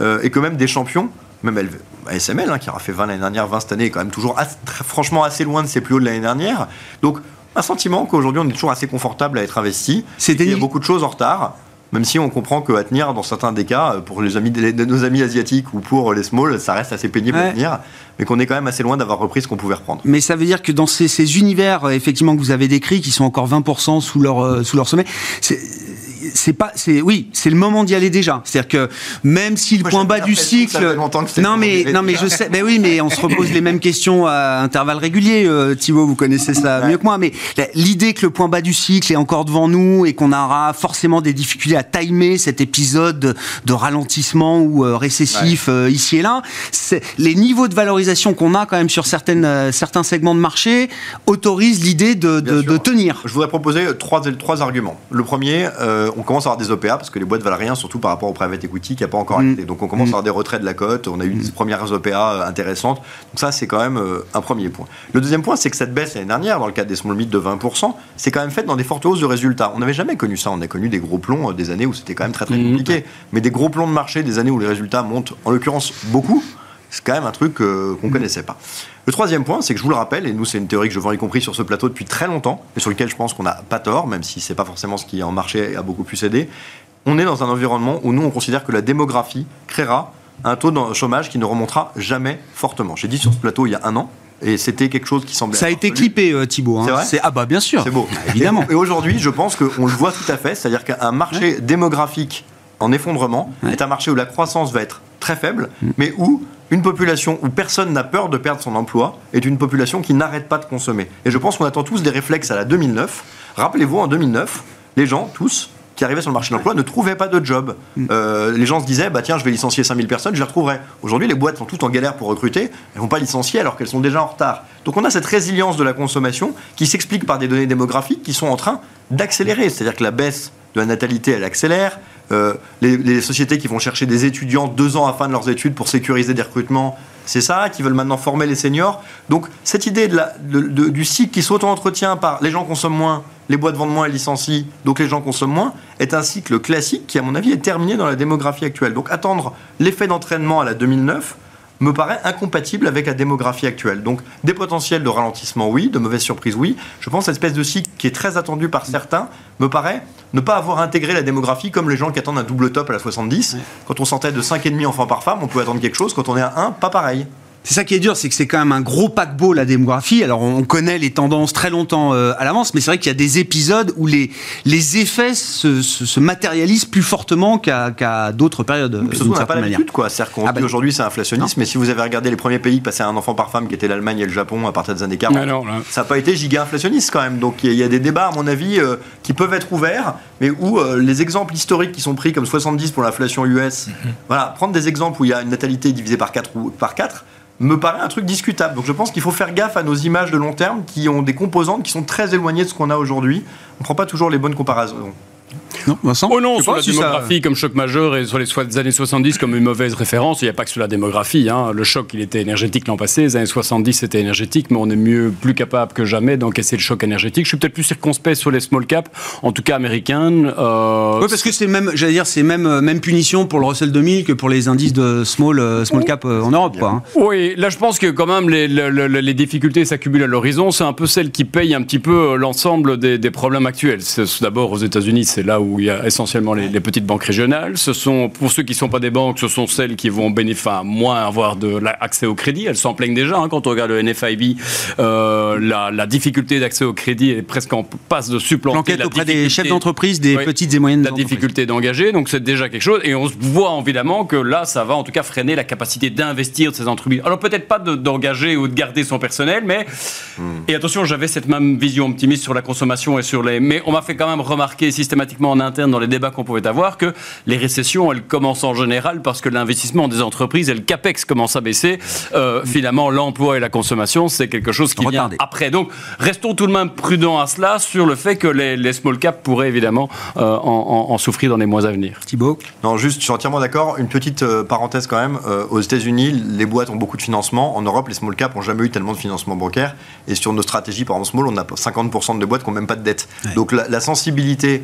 Speaker 5: euh, et que même des champions, même ASML hein, qui aura fait 20 l'année dernière, 20 cette année, est quand même toujours franchement assez loin de ses plus hauts de l'année dernière. Donc un sentiment qu'aujourd'hui on est toujours assez confortable à être investi. Il y a beaucoup de choses en retard. Même si on comprend qu'à tenir, dans certains des cas, pour les amis nos amis asiatiques ou pour les small, ça reste assez pénible à tenir, mais qu'on est quand même assez loin d'avoir repris ce qu'on pouvait reprendre.
Speaker 1: Mais ça veut dire que dans ces, univers, euh, effectivement, que vous avez décrits, qui sont encore 20% sous leur, euh, sous leur sommet, c'est pas, c'est oui, c'est le moment d'y aller déjà. C'est-à-dire que même si le point bas du cycle, non mais non mais je sais, mais oui, mais on se repose les mêmes questions à intervalles réguliers. Euh, Thibaut, vous connaissez ça mieux que moi, mais l'idée que le point bas du cycle est encore devant nous et qu'on aura forcément des difficultés à timer cet épisode de, ralentissement ou euh, récessif euh, ici et là, les niveaux de valorisation qu'on a quand même sur certaines, certains segments de marché autorisent l'idée de, de, tenir.
Speaker 5: Je voudrais proposer trois, trois arguments. Le premier, on commence à avoir des OPA parce que les boîtes valent rien, surtout par rapport au private equity qui n'a pas encore mm. été. Donc on commence à avoir des retraits de la cote. On a eu des mm. premières OPA intéressantes. Donc ça, c'est quand même un premier point. Le deuxième point, c'est que cette baisse l'année dernière, dans le cadre des small mid de 20%, c'est quand même fait dans des fortes hausses de résultats. On n'avait jamais connu ça. On a connu des gros plombs, euh, des années où c'était quand même très très compliqué. Mais des gros plombs de marché, des années où les résultats montent, en l'occurrence beaucoup, c'est quand même un truc euh, qu'on ne mmh. connaissait pas. Le troisième point, c'est que je vous le rappelle, et nous c'est une théorie que je vends y compris sur ce plateau depuis très longtemps, et sur lequel je pense qu'on n'a pas tort, même si c'est pas forcément ce qui en marché a beaucoup plus aidé. On est dans un environnement où nous on considère que la démographie créera un taux de chômage qui ne remontera jamais fortement. J'ai dit sur ce plateau il y a un an, et c'était quelque chose qui semblait.
Speaker 1: Ça a été clippé, euh, Thibault. Hein.
Speaker 5: C'est
Speaker 1: Ah, bah bien sûr.
Speaker 5: C'est beau.
Speaker 1: Bah, évidemment.
Speaker 5: Et, aujourd'hui, je pense qu'on le voit tout à fait. C'est-à-dire qu'un marché démographique en effondrement est un marché où la croissance va être très faible, mm. mais où une population où personne n'a peur de perdre son emploi est une population qui n'arrête pas de consommer. Et je pense qu'on attend tous des réflexes à la 2009. Rappelez-vous, en 2009, les gens, tous, qui arrivaient sur le marché de l'emploi ne trouvaient pas de job. Mm. Euh, les gens se disaient, bah tiens, je vais licencier 5000 personnes, je les retrouverai. Aujourd'hui, les boîtes sont toutes en galère pour recruter, elles ne vont pas licencier alors qu'elles sont déjà en retard. Donc on a cette résilience de la consommation qui s'explique par des données démographiques qui sont en train d'accélérer. C'est-à-dire que la baisse de la natalité, elle accélère. Euh, les, sociétés qui vont chercher des étudiants deux ans à fin de leurs études pour sécuriser des recrutements, c'est ça, qui veulent maintenant former les seniors. Donc cette idée du cycle qui s'auto-entretient par les gens consomment moins, les boîtes vendent moins et licencient, donc les gens consomment moins, est un cycle classique qui, à mon avis, est terminé dans la démographie actuelle. Donc attendre l'effet d'entraînement à la 2009 me paraît incompatible avec la démographie actuelle. Donc des potentiels de ralentissement, oui, de mauvaises surprises, oui. Je pense que cette espèce de cycle qui est très attendu par certains me paraît ne pas avoir intégré la démographie comme les gens qui attendent un double top à la 70. Quand on sentait de 5,5 enfants par femme, on peut attendre quelque chose. Quand on est à 1, pas pareil.
Speaker 1: C'est ça qui est dur, c'est que c'est quand même un gros paquebot la démographie. Alors on connaît les tendances très longtemps euh, à l'avance, mais c'est vrai qu'il y a des épisodes où les, les effets se, se, matérialisent plus fortement qu'à d'autres périodes.
Speaker 5: Mais surtout, on n'a pas l'habitude, quoi. C'est-à-dire qu'on ah dit bah aujourd'hui c'est inflationniste, mais si vous avez regardé les premiers pays qui passaient un enfant par femme, qui étaient l'Allemagne et le Japon à partir des années 40, ça n'a pas été giga inflationniste quand même. Donc il y, a des débats, à mon avis, euh, qui peuvent être ouverts, mais où euh, les exemples historiques qui sont pris comme 70 pour l'inflation US, mhm. voilà, prendre des exemples où il y a une natalité divisée par 4 ou par 4 me paraît un truc discutable. Donc je pense qu'il faut faire gaffe à nos images de long terme qui ont des composantes qui sont très éloignées de ce qu'on a aujourd'hui. On ne prend pas toujours les bonnes comparaisons.
Speaker 3: Non, Vincent Oh non, sur la démographie comme choc majeur et sur les années 70 comme une mauvaise référence, il n'y a pas que sur la démographie. Hein. Le choc, il était énergétique l'an passé, les années 70 c'était énergétique, mais on est mieux, plus capable que jamais d'encaisser le choc énergétique. Je suis peut-être plus circonspect sur les small caps, en tout cas américaines.
Speaker 1: Euh, oui, parce que c'est même, j'allais dire, c'est même, euh, même punition pour le Russell 2000 que pour les indices de small, euh, small cap en Europe. Quoi, hein.
Speaker 3: Oui, là je pense que quand même les, les, difficultés s'accumulent à l'horizon. C'est un peu celles qui payent un petit peu l'ensemble des, des problèmes actuels. D'abord aux États-Unis, c'est là où il y a essentiellement les, petites banques régionales. Ce sont, pour ceux qui ne sont pas des banques, ce sont celles qui vont bénéficier, moins avoir de l'accès au crédit. Elles s'en plaignent déjà. Hein, quand on regarde le NFIB, euh, la, difficulté d'accès au crédit est presque en passe de supplanter.
Speaker 1: L'enquête auprès des chefs d'entreprise, des petites et moyennes
Speaker 3: La difficulté d'engager, donc c'est déjà quelque chose. Et on voit évidemment que là, ça va en tout cas freiner la capacité d'investir de ces entreprises. Alors peut-être pas d'engager ou de garder son personnel, mais hmm. et attention, j'avais cette même vision optimiste sur la consommation et sur les. Mais on m'a fait quand même remarquer systématiquement en interne dans les débats qu'on pouvait avoir que les récessions, elles commencent en général parce que l'investissement des entreprises et le capex commence à baisser. Euh, finalement, l'emploi et la consommation, c'est quelque chose qui vient après. Donc, restons tout de même prudents à cela sur le fait que les, small caps pourraient évidemment euh, en, souffrir dans les mois à venir.
Speaker 1: Thibault
Speaker 5: Non, juste, je suis entièrement d'accord. Une petite euh, parenthèse quand même. aux États-Unis, les boîtes ont beaucoup de financement. En Europe, les small caps n'ont jamais eu tellement de financement bancaire. Et sur nos stratégies, par exemple, small, on a 50% de boîtes qui n'ont même pas de dette. Donc, la, la sensibilité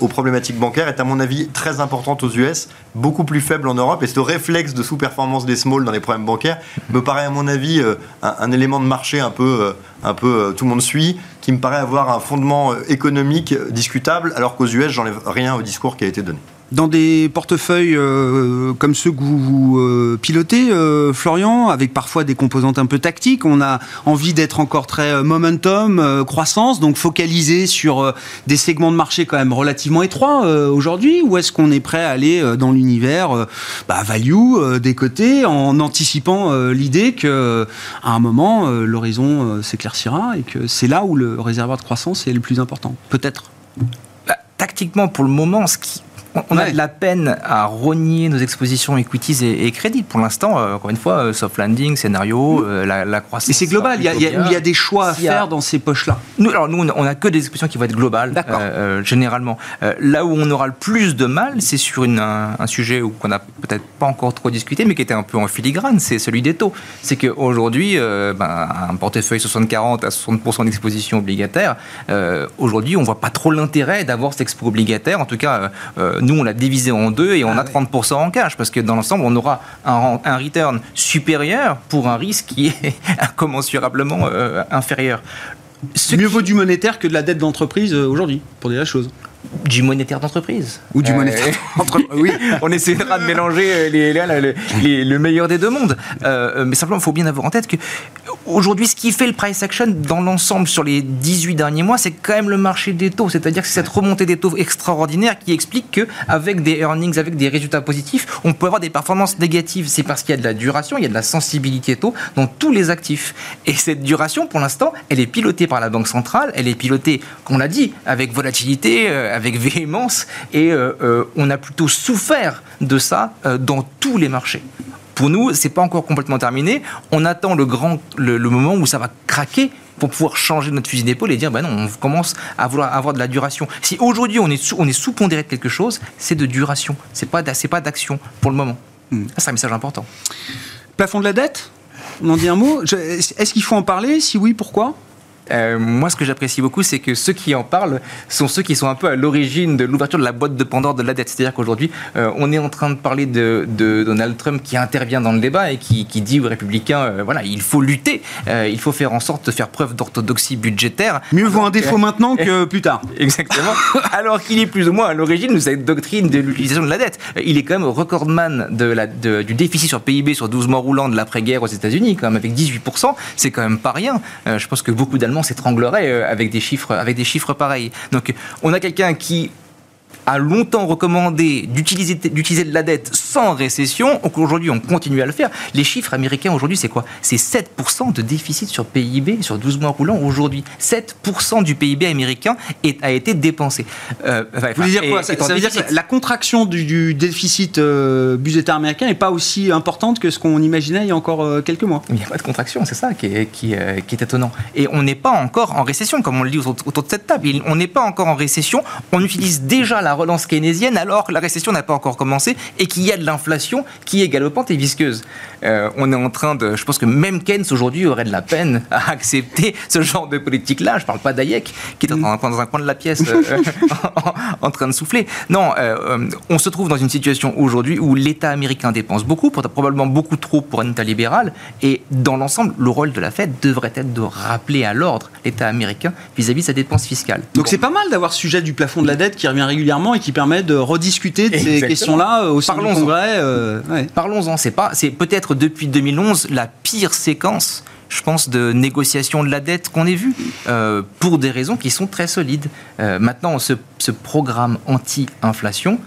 Speaker 5: aux problématiques bancaires est à mon avis très importante aux US, beaucoup plus faible en Europe. Et ce réflexe de sous-performance des small dans les problèmes bancaires me paraît à mon avis euh, un, élément de marché un peu, euh, un peu euh, tout le monde suit, qui me paraît avoir un fondement économique discutable, alors qu'aux US, j'enlève rien au discours qui a été donné.
Speaker 1: Dans des portefeuilles euh, comme ceux que vous, euh, pilotez, euh, Florian, avec parfois des composantes un peu tactiques, on a envie d'être encore très momentum, croissance, donc focalisé sur des segments de marché quand même relativement étroits aujourd'hui, ou est-ce qu'on est prêt à aller dans l'univers bah, value des côtés en anticipant l'idée que à un moment l'horizon s'éclaircira et que c'est là où le réservoir de croissance est le plus important, peut-être?
Speaker 4: Bah, tactiquement, pour le moment, ce qui on a de la peine à rogner nos expositions equities et, crédits. Pour l'instant, euh, encore une fois, euh, soft landing, scénario, mm. euh, la, croissance.
Speaker 1: Et c'est global, il y, a, des choix à faire dans ces poches-là.
Speaker 4: Nous, alors nous, on n'a que des expositions qui vont être globales, généralement. là où on aura le plus de mal, c'est sur un, sujet qu'on n'a peut-être pas encore trop discuté, mais qui était un peu en filigrane, c'est celui des taux. C'est qu'aujourd'hui, ben, un portefeuille 60-40 à 60% d'exposition obligataire, aujourd'hui, on ne voit pas trop l'intérêt d'avoir cette expo obligataire. En tout cas, nous, on l'a divisé en deux et on ah a 30% en cash parce que dans l'ensemble, on aura un, un, return supérieur pour un risque qui est incommensurablement euh, inférieur.
Speaker 1: Mieux vaut du monétaire que de la dette d'entreprise euh, aujourd'hui, pour dire la chose
Speaker 4: du monétaire d'entreprise.
Speaker 1: Ou du monétaire
Speaker 4: euh, d'entreprise. oui, on essaiera de mélanger les, les, le meilleur des deux mondes. Euh, mais simplement, il faut bien avoir en tête que aujourd'hui, ce qui fait le price action dans l'ensemble sur les 18 derniers mois, c'est quand même le marché des taux. C'est-à-dire que c'est cette remontée des taux extraordinaire qui explique qu'avec des earnings, avec des résultats positifs, on peut avoir des performances négatives. C'est parce qu'il y a de la duration, il y a de la sensibilité taux dans tous les actifs. Et cette duration, pour l'instant, elle est pilotée par la Banque centrale, elle est pilotée, comme on l'a dit, avec volatilité. Euh, avec véhémence et euh, euh, on a plutôt souffert de ça dans tous les marchés. Pour nous, c'est pas encore complètement terminé. On attend le grand le, moment où ça va craquer pour pouvoir changer notre fusil d'épaule et dire ben non, on commence à vouloir avoir de la duration. Si aujourd'hui on est sous, on est sous-pondéré de quelque chose, c'est de duration. C'est pas c'est pas d'action pour le moment. Hmm. C'est un message important.
Speaker 1: Plafond de la dette? On en dit un mot? Est-ce qu'il faut en parler? Si oui, pourquoi?
Speaker 4: Euh, moi, ce que j'apprécie beaucoup, c'est que ceux qui en parlent sont ceux qui sont un peu à l'origine de l'ouverture de la boîte de Pandore de la dette. C'est-à-dire qu'aujourd'hui, euh, on est en train de parler de, Donald Trump qui intervient dans le débat et qui, dit aux républicains, euh, voilà, il faut lutter, il faut faire en sorte de faire preuve d'orthodoxie budgétaire.
Speaker 1: Mieux vaut un défaut maintenant que plus tard.
Speaker 4: Exactement. Alors qu'il est plus ou moins à l'origine de cette doctrine de l'utilisation de la dette. Il est quand même recordman de la, du déficit sur PIB sur 12 mois roulants de l'après-guerre aux États-Unis, quand même avec 18%. C'est quand même pas rien. je pense que beaucoup d'Allemands s'étranglerait euh, avec des chiffres, avec des chiffres pareils. Donc, on a quelqu'un qui a longtemps recommandé d'utiliser, d'utiliser de la dette sans récession. Aujourd'hui, on continue à le faire. Les chiffres américains aujourd'hui, c'est quoi? C'est 7% de déficit sur PIB sur 12 mois roulants aujourd'hui. 7% du PIB américain est, a été dépensé.
Speaker 1: Euh, Vous voulez dire quoi? ça, veut dire que la contraction du, déficit euh, budgétaire américain n'est pas aussi importante que ce qu'on imaginait il y a encore euh, quelques mois
Speaker 4: Il n'y a pas de contraction, c'est ça qui est, qui, qui est, étonnant. Et on n'est pas encore en récession, comme on le dit autour de cette table. On n'est pas encore en récession. On utilise déjà la relance keynésienne alors que la récession n'a pas encore commencé et qu'il y a de l'inflation qui est galopante et visqueuse. Euh, on est en train de. Je pense que même Keynes aujourd'hui aurait de la peine à accepter ce genre de politique-là. Je ne parle pas d'Hayek qui est dans un coin de la pièce euh, en, train de souffler. Non, euh, on se trouve dans une situation aujourd'hui où l'État américain dépense beaucoup, probablement beaucoup trop pour un État libéral, et dans l'ensemble, le rôle de la Fed devrait être de rappeler à l'ordre l'État américain vis-à-vis de sa dépense fiscale.
Speaker 1: Donc c'est pas mal d'avoir sujet du plafond de la dette qui revient régulièrement et qui permet de rediscuter de ces questions-là au sein du Congrès.
Speaker 4: Parlons-en. C'est pas, c'est peut-être depuis 2011 la pire séquence je pense, de négociation de la dette qu'on ait vue, euh, pour des raisons qui sont très solides. Euh, maintenant, ce, ce programme anti-inflation,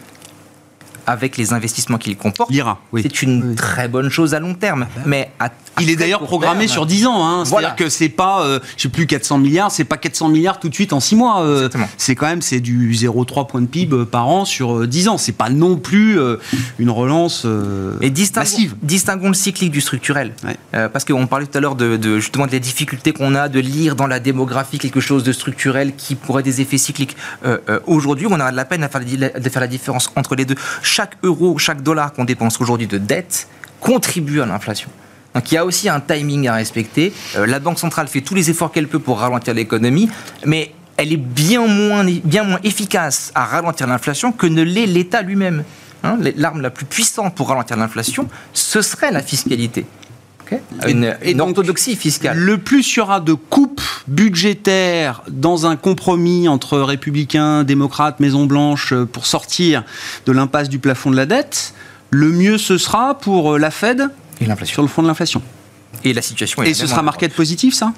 Speaker 4: avec les investissements qu'il comporte, c'est une très bonne chose à long terme. Ah bah. Mais
Speaker 1: il est d'ailleurs programmé sur 10 ans. Hein. C'est-à-dire que c'est pas, euh, je sais plus, 400 milliards, c'est pas 400 milliards tout de suite en 6 mois. Euh, c'est quand même c'est du 0,3 points de PIB par an sur 10 euh, ans. C'est pas non plus une relance Et distinguons, massive.
Speaker 4: Distinguons le cyclique du structurel. parce qu'on parlait tout à l'heure de, justement de la difficulté qu'on a de lire dans la démographie quelque chose de structurel qui pourrait des effets cycliques. Aujourd'hui, on a de la peine à faire, de faire la différence entre les deux chaque euro, chaque dollar qu'on dépense aujourd'hui de dette contribue à l'inflation. Donc il y a aussi un timing à respecter. Euh, la Banque centrale fait tous les efforts qu'elle peut pour ralentir l'économie, mais elle est bien moins, bien moins efficace à ralentir l'inflation que ne l'est l'État lui-même. Hein, l'arme la plus puissante pour ralentir l'inflation, ce serait la fiscalité. une, orthodoxie fiscale.
Speaker 1: Le plus il y aura de coupes budgétaire dans un compromis entre républicains, démocrates, Maison Blanche euh, pour sortir de l'impasse du plafond de la dette, le mieux ce sera pour euh, la Fed
Speaker 4: Et l'inflation.
Speaker 1: sur le front de l'inflation.
Speaker 4: Et la situation est
Speaker 1: Et ce sera marqué de positif, ça?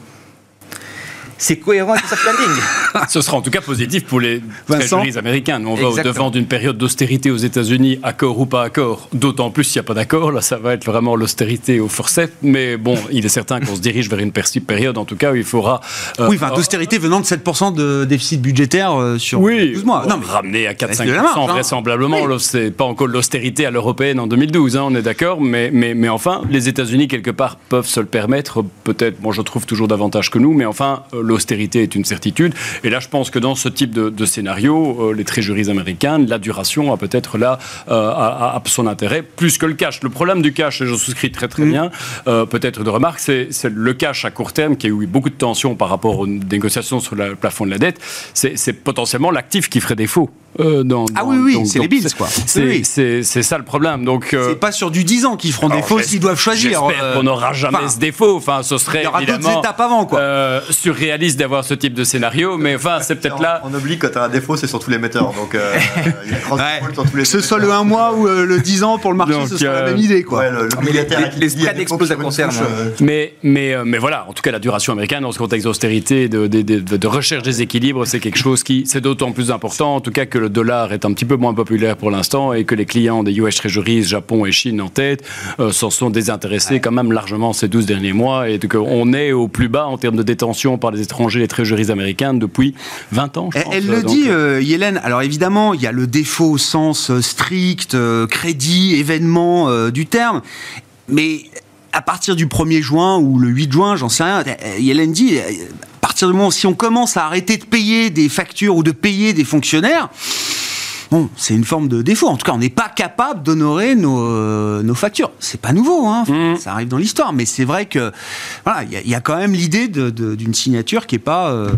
Speaker 4: C'est cohérent avec le soft landing.
Speaker 3: Ce sera en tout cas positif pour les treasuries américains. Nous, on va au-devant d'une période d'austérité aux États-Unis, accord ou pas accord. D'autant plus s'il n'y a pas d'accord, là, ça va être vraiment l'austérité au forceps. Mais bon, il est certain qu'on se dirige vers une période, en tout cas, où il faudra. euh,
Speaker 1: Oui, enfin, d'austérité venant de 7% de déficit budgétaire euh, sur
Speaker 3: Oui,
Speaker 1: 12 mois.
Speaker 3: bon,
Speaker 1: Non, mais
Speaker 3: ramener à
Speaker 1: reste de la marge,
Speaker 3: 4-5%,
Speaker 1: hein.
Speaker 3: vraisemblablement.
Speaker 1: Oui.
Speaker 3: C'est pas encore l'austérité à l'européenne en 2012, hein, on est d'accord. Mais, mais, mais enfin, les États-Unis, quelque part, peuvent se le permettre. Peut-être, moi, je trouve toujours davantage que nous. Mais enfin, euh, l'austérité est une certitude. Et là, je pense que dans ce type de, de scénario, euh, les trésoreries américaines, la duration a peut-être là euh, a, a son intérêt plus que le cash. Le problème du cash, et je souscris très
Speaker 1: Mm.
Speaker 3: très bien, euh, peut-être de remarque, c'est le cash à court terme qui a eu beaucoup de tensions par rapport aux négociations sur le plafond de la dette. C'est potentiellement l'actif qui ferait défaut. euh, dans,
Speaker 1: Ah
Speaker 3: dans-
Speaker 1: oui, oui, c'est les bills, quoi.
Speaker 3: C'est
Speaker 1: Oui,
Speaker 3: ça le problème. Donc, euh,
Speaker 1: c'est pas sur du 10 ans qu'ils feront
Speaker 3: alors,
Speaker 1: défaut s'ils doivent choisir.
Speaker 3: J'espère
Speaker 1: euh,
Speaker 3: qu'on n'aura jamais
Speaker 1: enfin,
Speaker 3: ce défaut. Enfin, ce serait
Speaker 1: Il y aura d'autres étapes avant, quoi.
Speaker 3: euh, surréaliste d'avoir ce type de scénario. Mais enfin, c'est peut-être là.
Speaker 5: On oublie que quand tu as un défaut, c'est sur tous les metteurs. Donc, euh, il y a
Speaker 1: Ouais.
Speaker 5: sur tous les
Speaker 1: Que ce soit le 1 mois ou euh, le 10 ans pour le marché,
Speaker 3: Donc,
Speaker 1: ce sera
Speaker 3: euh,
Speaker 1: la même idée, quoi.
Speaker 5: Ouais, le, le
Speaker 4: mais les- spreads explosent à hein.
Speaker 5: euh,
Speaker 3: Mais, mais, euh, mais voilà, en tout cas, la duration américaine, dans ce contexte d'austérité, de, de, de, de recherche des équilibres, c'est quelque chose qui, c'est d'autant plus important, en tout cas, que le dollar est un petit peu moins populaire pour l'instant et que les clients des US Treasuries, Japon et Chine en tête, euh, s'en sont désintéressés quand même largement ces 12 derniers mois et qu'on est au plus bas en termes de détention par les étrangers, les Treasuries américaines depuis 20 ans, je
Speaker 1: Elle,
Speaker 3: pense.
Speaker 1: elle le
Speaker 3: Donc,
Speaker 1: dit, euh, Yélène. Alors évidemment, il y a le défaut au sens euh, strict, euh, crédit, événement euh, du terme. Mais à partir du 1er juin ou le 8 juin, j'en sais rien, euh, Yélène dit, euh, à partir du moment où si on commence à arrêter de payer des factures ou de payer des fonctionnaires, Bon, c'est une forme de défaut. En tout cas, on n'est pas capable d'honorer nos, euh, nos factures. C'est pas nouveau, hein.
Speaker 3: Mmh.
Speaker 1: ça arrive dans l'histoire. Mais c'est vrai que voilà, il y a- il y, a quand même l'idée d'une signature qui est pas. euh,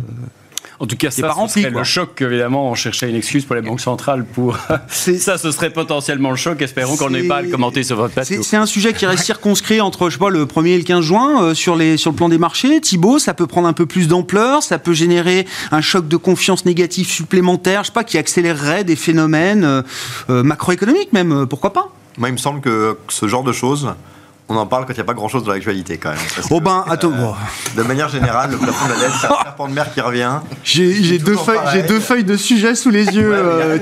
Speaker 3: En tout cas,
Speaker 1: C'est
Speaker 3: ça,
Speaker 1: pas
Speaker 3: ce
Speaker 1: rempli,
Speaker 3: serait
Speaker 1: quoi.
Speaker 3: le choc, évidemment. On cherchait une excuse pour les banques centrales pour. Ça, ce serait potentiellement le choc. Espérons qu'on n'ait pas à le commenter sur votre plateau.
Speaker 1: C'est un sujet qui reste circonscrit entre, je sais pas, le 1er et le 15 juin euh, sur, les, sur le plan des marchés. Thibault, ça peut prendre un peu plus d'ampleur, ça peut générer un choc de confiance négatif supplémentaire, je sais pas, qui accélérerait des phénomènes euh, euh, macroéconomiques même, pourquoi pas
Speaker 5: Moi, il me semble que ce genre de choses, on en parle quand il n'y a pas grand-chose dans l'actualité, quand même.
Speaker 1: Oh
Speaker 5: que,
Speaker 1: ben, attends,
Speaker 5: euh. De manière générale, le plafond de la dette, c'est un serpent de mer qui revient.
Speaker 1: J'ai deux, feuilles,
Speaker 5: pareil.
Speaker 1: j'ai deux feuilles de sujets sous les yeux,
Speaker 5: Ouais, a
Speaker 1: euh.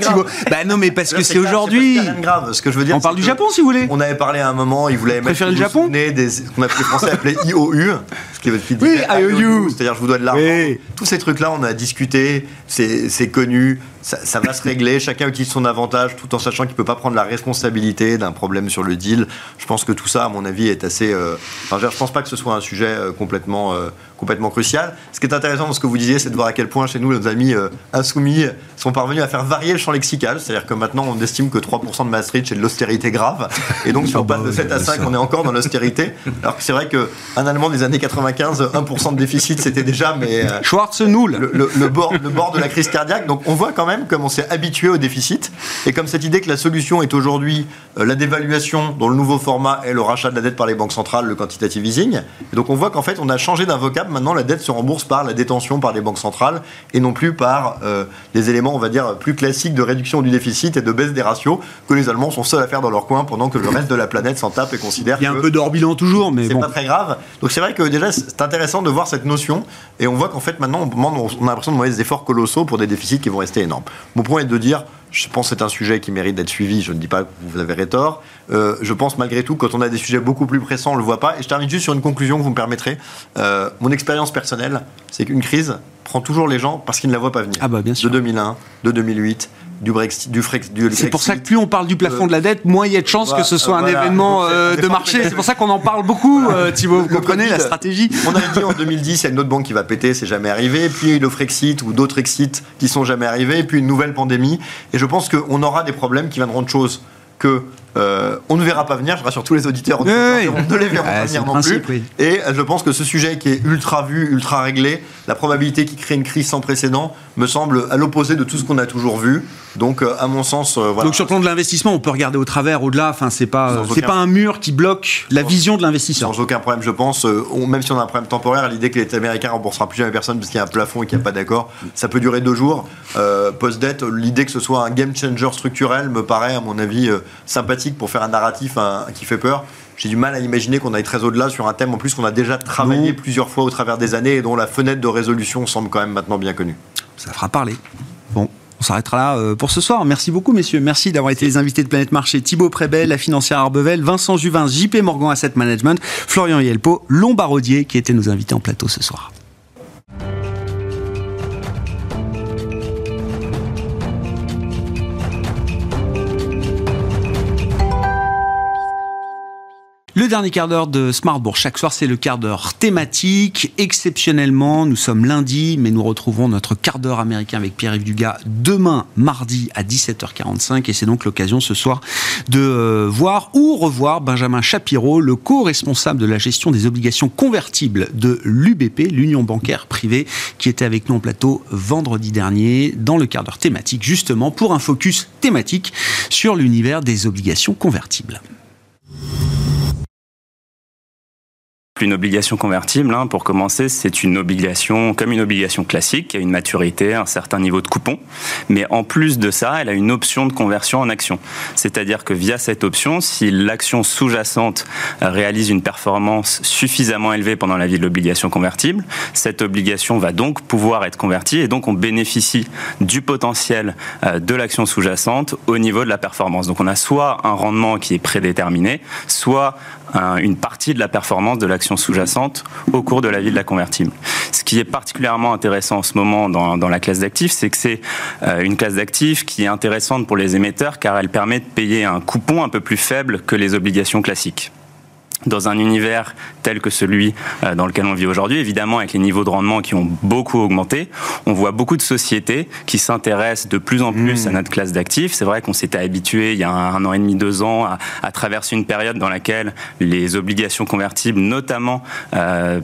Speaker 1: Bah non, mais parce que c'est aujourd'hui.
Speaker 5: a grave. Ce que je veux dire,
Speaker 1: On parle du Japon si vous voulez.
Speaker 5: On avait parlé à un moment, il voulait mettre
Speaker 1: le
Speaker 5: vous
Speaker 1: Japon
Speaker 5: des ce qu'on appelait les Français appelait IOU, ce qui veut dire
Speaker 1: Oui, IOU.
Speaker 5: c'est-à-dire je vous dois de l'argent.
Speaker 1: Oui.
Speaker 5: Tous ces trucs-là, on a discuté, c'est connu, ça, va se régler, chacun utilise son avantage tout en sachant qu'il peut pas prendre la responsabilité d'un problème sur le deal. Je pense que tout ça, à mon avis, est assez. euh, Enfin, je je pense pas que ce soit un sujet euh, complètement, euh, complètement crucial. Ce qui est intéressant dans ce que vous disiez, c'est de voir à quel point chez nous, nos amis euh, insoumis sont parvenus à faire varier le champ lexical. C'est-à-dire que maintenant, on estime que 3% de Maastricht, c'est de l'austérité grave. Et donc, si on passe de 7 à 5, on est encore dans l'austérité. Alors que c'est vrai qu'un Allemand des années 95, 1% de déficit, c'était déjà, mais. euh, le, le- le bord, le bord de la crise cardiaque. Donc on voit quand même comme on s'est habitué au déficit et comme cette idée que la solution est aujourd'hui euh, la dévaluation dont le nouveau format est le rachat de la dette par les banques centrales, le quantitative easing. Et donc on voit qu'en fait on a changé d'un vocable. Maintenant la dette se rembourse par la détention par les banques centrales et non plus par euh, les éléments on va dire plus classiques de réduction du déficit et de baisse des ratios que les Allemands sont seuls à faire dans leur coin pendant que le reste de la planète s'en tape et considère
Speaker 1: Il y a un peu d'hors bilan toujours, mais
Speaker 5: c'est
Speaker 1: bon.
Speaker 5: pas très grave. Donc c'est vrai que déjà c'est intéressant de voir cette notion et on voit qu'en fait maintenant on a l'impression de demander des efforts colossaux pour des déficits qui vont rester énormes. Mon point est de dire, je pense que c'est un sujet qui mérite d'être suivi, je ne dis pas que vous avez tort. Euh, je pense malgré tout quand on a des sujets beaucoup plus pressants on le voit pas. Et je termine juste sur une conclusion que vous me permettrez. Euh, mon expérience personnelle, c'est qu'une crise prend toujours les gens parce qu'ils ne la voient pas venir.
Speaker 1: Ah bah bien sûr.
Speaker 5: De 2001, de 2008, du Brexit, du Frex, du
Speaker 1: C'est pour ça que plus on parle du plafond de la dette, moins il y a de chances que ce soit un
Speaker 5: Voilà.
Speaker 1: événement
Speaker 5: Donc,
Speaker 1: euh, de marché. C'est pour ça qu'on en parle beaucoup, euh, Thibault. Vous
Speaker 5: Le
Speaker 1: comprenez la stratégie
Speaker 5: On avait dit en 2010, il y a une autre banque qui va péter, c'est jamais arrivé. Puis a le Frexit ou d'autres exits qui sont jamais arrivés. Et puis une nouvelle pandémie. Et je pense qu'on aura des problèmes qui viendront de choses que euh, on ne verra pas venir. Je rassure tous les auditeurs.
Speaker 1: Oui, oui.
Speaker 5: On ne les verra
Speaker 1: Ouais,
Speaker 5: pas venir non
Speaker 1: principe,
Speaker 5: plus.
Speaker 1: oui.
Speaker 5: Et je pense que ce sujet qui est ultra vu, ultra réglé, la probabilité qu'il crée une crise sans précédent, me semble à l'opposé de tout ce qu'on a toujours vu. Donc, euh, à mon sens, euh, voilà.
Speaker 1: Donc sur le plan de l'investissement, on peut regarder au travers, au-delà. Enfin, c'est pas, c'est
Speaker 5: aucun-
Speaker 1: pas un mur qui bloque la vision de l'investisseur.
Speaker 5: Sans aucun problème, je pense. Euh, on- même si on a un problème temporaire, l'idée que l'État américain remboursera plus jamais personne parce qu'il y a un plafond et qu'il n'y a pas d'accord, ça peut durer deux jours. Euh, Post-dette, l'idée que ce soit un game changer structurel me paraît, à mon avis, euh, sympathique pour faire un narratif hein, qui fait peur. J'ai du mal à imaginer qu'on aille très au-delà sur un thème en plus qu'on a déjà travaillé
Speaker 1: Non.
Speaker 5: plusieurs fois au travers des années et dont la fenêtre de résolution semble quand même maintenant bien connue.
Speaker 1: Ça fera parler. Bon. On s'arrêtera là euh, pour ce soir. Merci beaucoup, messieurs. Merci d'avoir été les invités de Planète Marché. Thibaut Prébel, la financière Arbevel, Vincent Juvin, JP Morgan Asset Management, Florian Yelpo, Lombardier, qui étaient nos invités en plateau ce soir. Dernier quart d'heure de Smartbourg. Chaque soir, c'est le quart d'heure thématique. Exceptionnellement, nous sommes lundi, mais nous retrouverons notre quart d'heure américain avec Pierre-Yves Dugas demain, mardi, à 17h45. Et c'est donc l'occasion ce soir de euh, voir ou revoir Benjamin Shapiro, le co-responsable de la gestion des obligations convertibles de l'UBP, l'Union bancaire privée, qui était avec nous en plateau vendredi dernier dans le quart d'heure thématique, justement pour un focus thématique sur l'univers des obligations convertibles.
Speaker 6: Une obligation convertible, hein, pour commencer, c'est une obligation comme une obligation classique, qui a une maturité, un certain niveau de coupon. Mais en plus de ça, elle a une option de conversion en action. C'est-à-dire que via cette option, si l'action sous-jacente réalise une performance suffisamment élevée pendant la vie de l'obligation convertible, cette obligation va donc pouvoir être convertie et donc on bénéficie du potentiel euh, de l'action sous-jacente au niveau de la performance. Donc on a soit un rendement qui est prédéterminé, soit une partie de la performance de l'action sous-jacente au cours de la vie de la convertible. Ce qui est particulièrement intéressant en ce moment dans, la classe d'actifs, c'est que c'est euh, une classe d'actifs qui est intéressante pour les émetteurs car elle permet de payer un coupon un peu plus faible que les obligations classiques dans un univers tel que celui euh, dans lequel on vit aujourd'hui, évidemment avec les niveaux de rendement qui ont beaucoup augmenté, on voit beaucoup de sociétés qui s'intéressent de plus en plus à notre classe d'actifs. C'est vrai qu'on s'était habitué il y a un, un an et demi, deux ans à, à traverser une période dans laquelle les obligations convertibles, notamment euh,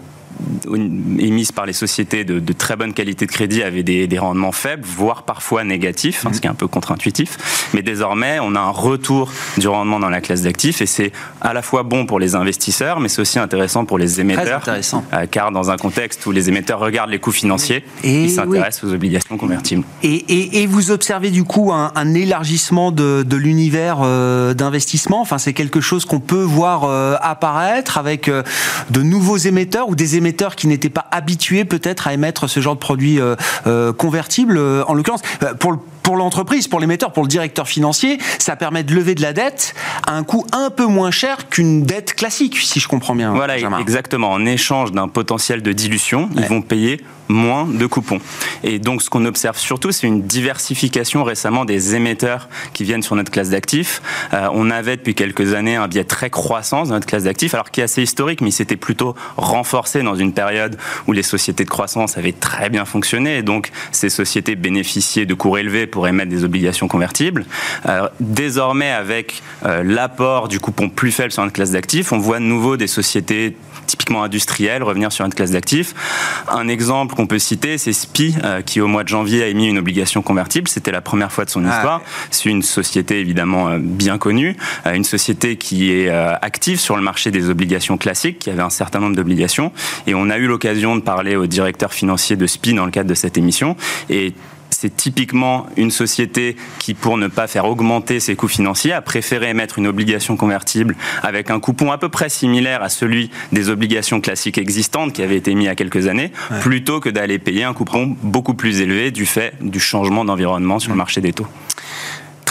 Speaker 6: émises par les sociétés de, de très bonne qualité de crédit avaient des, des rendements faibles, voire parfois négatifs, hein, ce qui est un peu contre-intuitif. Mais désormais, on a un retour du rendement dans la classe d'actifs et c'est à la fois bon pour les investisseurs, mais c'est aussi intéressant pour les émetteurs.
Speaker 1: intéressant.
Speaker 6: euh, car dans un contexte où les émetteurs regardent les coûts financiers,
Speaker 1: Et
Speaker 6: ils s'intéressent aux obligations convertibles.
Speaker 1: Et, et- et vous observez du coup un, un élargissement de, de l'univers euh, d'investissement? Enfin, c'est quelque chose qu'on peut voir euh, apparaître avec de nouveaux émetteurs ou des émetteurs qui n'étaient pas habitués peut-être à émettre ce genre de produits euh, euh, convertibles. Euh, En l'occurrence, pour l'entreprise, pour l'émetteur, pour le directeur financier, ça permet de lever de la dette à un coût un peu moins cher qu'une dette classique, si je comprends bien.
Speaker 6: Voilà,
Speaker 1: Benjamin.
Speaker 6: exactement. En échange d'un potentiel de dilution,
Speaker 1: Ouais.
Speaker 6: ils vont payer moins de coupons. Et donc, ce qu'on observe surtout, c'est une diversification récemment des émetteurs qui viennent sur notre classe d'actifs. Euh, on avait depuis quelques années un biais très croissant dans notre classe d'actifs, alors qui est assez historique, mais il s'était plutôt renforcé dans une période où les sociétés de croissance avaient très bien fonctionné. Et donc, ces sociétés bénéficiaient de cours élevés pour émettre des obligations convertibles. Désormais, avec euh, l'apport du coupon plus faible sur notre classe d'actifs, on voit de nouveau des sociétés typiquement industrielles revenir sur notre classe d'actifs. Un exemple qu'on peut citer, c'est SPI, euh, qui au mois de janvier a émis une obligation convertible. C'était la première fois de son
Speaker 1: Ah,
Speaker 6: histoire. C'est une société évidemment euh, bien connue, une société qui est active sur le marché des obligations classiques, qui avait un certain nombre d'obligations. Et on a eu l'occasion de parler au directeur financier de SPI dans le cadre de cette émission. Et c'est typiquement une société qui, pour ne pas faire augmenter ses coûts financiers, a préféré émettre une obligation convertible avec un coupon à peu près similaire à celui des obligations classiques existantes qui avaient été mis il y a quelques années, plutôt que d'aller payer un coupon beaucoup plus élevé du fait du changement d'environnement sur le marché des taux.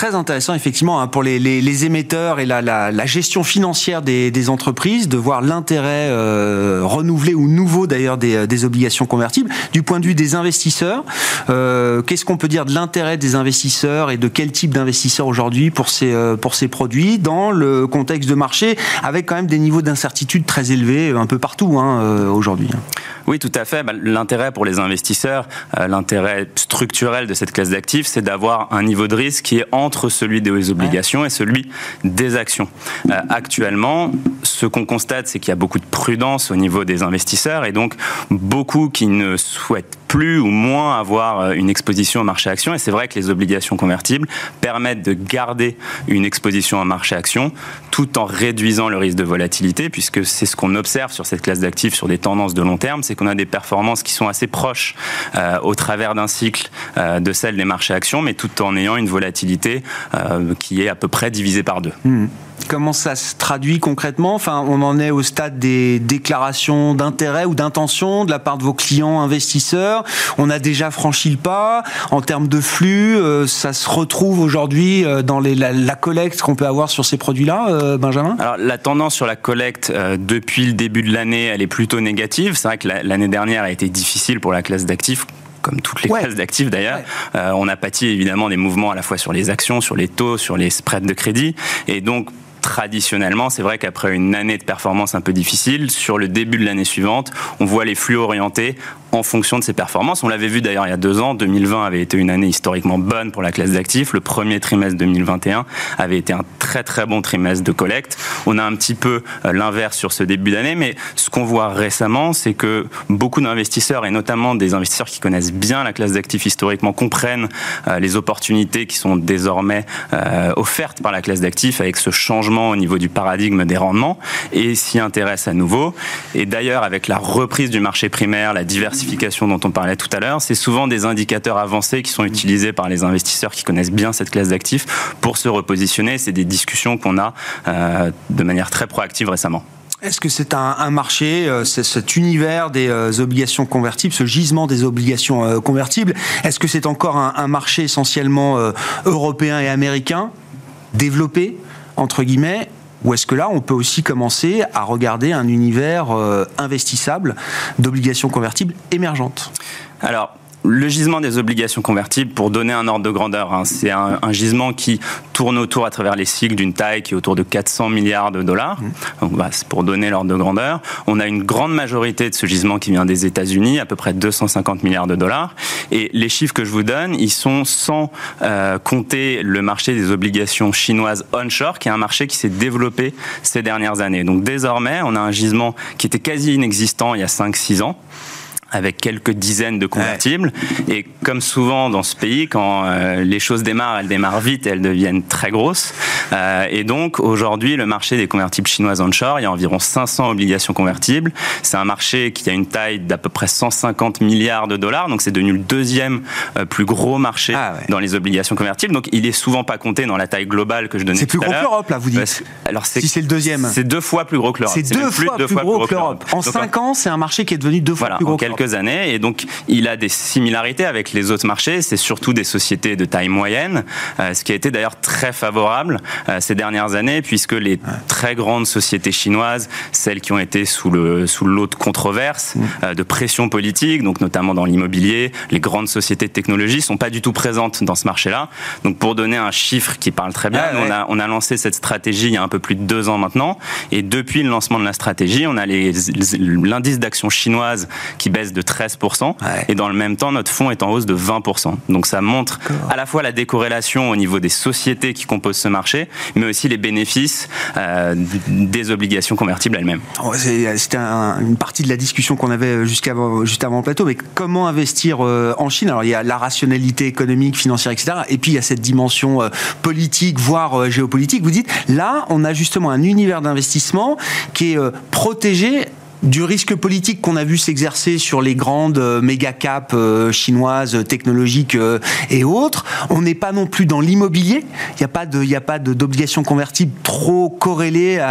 Speaker 1: Très intéressant, effectivement, hein, pour les, émetteurs et la, gestion financière des, entreprises, de voir l'intérêt euh, renouvelé ou nouveau d'ailleurs des, des obligations convertibles. Du point de vue des investisseurs, euh, qu'est-ce qu'on peut dire de l'intérêt des investisseurs et de quel type d'investisseurs aujourd'hui pour ces, euh, pour ces produits dans le contexte de marché avec quand même des niveaux d'incertitude très élevés un peu partout hein, euh, aujourd'hui?
Speaker 6: Oui, tout à fait. Bah, L'intérêt pour les investisseurs, euh, l'intérêt structurel de cette classe d'actifs, c'est d'avoir un niveau de risque qui est entre celui des obligations et celui des actions. Euh, actuellement, ce qu'on constate, c'est qu'il y a beaucoup de prudence au niveau des investisseurs et donc beaucoup qui ne souhaitent plus ou moins avoir une exposition au marché action. Et c'est vrai que les obligations convertibles permettent de garder une exposition au marché action tout en réduisant le risque de volatilité, puisque c'est ce qu'on observe sur cette classe d'actifs sur des tendances de long terme, c'est qu'on a des performances qui sont assez proches euh, au travers d'un cycle euh, de celles des marchés actions, mais tout en ayant une volatilité euh, qui est à peu près divisée par deux.
Speaker 1: Mmh. Comment ça se traduit concrètement? Enfin, on en est au stade des déclarations d'intérêt ou d'intention de la part de vos clients investisseurs. On a déjà franchi le pas en termes de flux. ça se retrouve aujourd'hui dans les, la, la, collecte qu'on peut avoir sur ces produits-là, Benjamin?
Speaker 6: Alors, la tendance sur la collecte depuis le début de l'année, elle est plutôt négative. C'est vrai que l'année dernière a été difficile pour la classe d'actifs comme toutes les classes d'actifs d'ailleurs. Euh, on a pâti évidemment des mouvements à la fois sur les actions, sur les taux, sur les spreads de crédit. Et donc, traditionnellement, c'est vrai qu'après une année de performance un peu difficile, sur le début de l'année suivante, on voit les flux orientés en fonction de ses performances. On l'avait vu d'ailleurs il y a deux ans. 2020 avait été une année historiquement bonne pour la classe d'actifs. Le premier trimestre 2021 avait été un très très bon trimestre de collecte. On a un petit peu euh, l'inverse sur ce début d'année, mais ce qu'on voit récemment, c'est que beaucoup d'investisseurs, et notamment des investisseurs qui connaissent bien la classe d'actifs historiquement, comprennent euh, les opportunités qui sont désormais euh, offertes par la classe d'actifs avec ce changement au niveau du paradigme des rendements et s'y intéressent à nouveau. Et d'ailleurs, avec la reprise du marché primaire, la diversité dont on parlait tout à l'heure, c'est souvent des indicateurs avancés qui sont utilisés par les investisseurs qui connaissent bien cette classe d'actifs pour se repositionner. C'est des discussions qu'on a euh, de manière très proactive récemment.
Speaker 1: Est-ce que c'est un, marché, euh, cet univers des euh, obligations convertibles, ce gisement des obligations convertibles, est-ce que c'est encore un, marché essentiellement européen et américain, développé, entre guillemets, ou est-ce que là, on peut aussi commencer à regarder un univers euh, investissable d'obligations convertibles émergentes?
Speaker 6: Alors, le gisement des obligations convertibles, pour donner un ordre de grandeur, hein, c'est un, gisement qui tourne autour à travers les cycles d'une taille qui est autour de 400 milliards de dollars. Mmh. Donc, bah, c'est pour donner l'ordre de grandeur. On a une grande majorité de ce gisement qui vient des États-Unis, à peu près 250 milliards de dollars. Et les chiffres que je vous donne, ils sont sans euh, compter le marché des obligations chinoises onshore, qui est un marché qui s'est développé ces dernières années. Donc désormais, on a un gisement qui était quasi inexistant il y a 5-6 ans avec quelques dizaines de convertibles. Et comme souvent dans ce pays, quand euh, les choses démarrent, elles démarrent vite et elles deviennent très grosses. Euh, et donc aujourd'hui, le marché des convertibles chinoises onshore, il y a environ 500 obligations convertibles. C'est un marché qui a une taille d'à peu près 150 milliards de dollars. Donc c'est devenu le deuxième euh, plus gros marché ah dans les obligations convertibles. Donc il est souvent pas compté dans la taille globale que je donnais.
Speaker 1: C'est plus gros que l'Europe, là, vous dites. alors si c'est le deuxième.
Speaker 6: C'est deux fois plus gros que l'Europe.
Speaker 1: C'est deux, fois, plus, gros, que l'Europe. En cinq ans, c'est un marché qui est devenu deux fois plus gros.
Speaker 6: que années. Et donc, il a des similarités avec les autres marchés. C'est surtout des sociétés de taille moyenne, euh, ce qui a été d'ailleurs très favorable ces dernières années, puisque les très grandes sociétés chinoises, celles qui ont été sous le sous l'eau de controverses, mm. euh, de pression politique, donc notamment dans l'immobilier, les grandes sociétés de technologie sont pas du tout présentes dans ce marché-là. Donc, pour donner un chiffre qui parle très bien, on a on a lancé cette stratégie il y a un peu plus de deux ans maintenant, et depuis le lancement de la stratégie, on a l'indice d'action chinoise qui baisse de 13%, et dans le même temps, notre fonds est en hausse de 20%. Donc ça montre à la fois la décorrélation au niveau des sociétés qui composent ce marché, mais aussi les bénéfices euh, des obligations convertibles elles-mêmes.
Speaker 1: Oh, c'était une partie de la discussion qu'on avait juste avant le plateau, mais comment investir euh, en Chine? Alors il y a la rationalité économique, financière, etc. Et puis il y a cette dimension euh, politique, voire géopolitique. Vous dites, là, on a justement un univers d'investissement qui est protégé du risque politique qu'on a vu s'exercer sur les grandes euh, méga caps euh, chinoises, technologiques euh, et autres. On n'est pas non plus dans l'immobilier. Il n'y a pas de, il a pas d'obligation convertible trop corrélée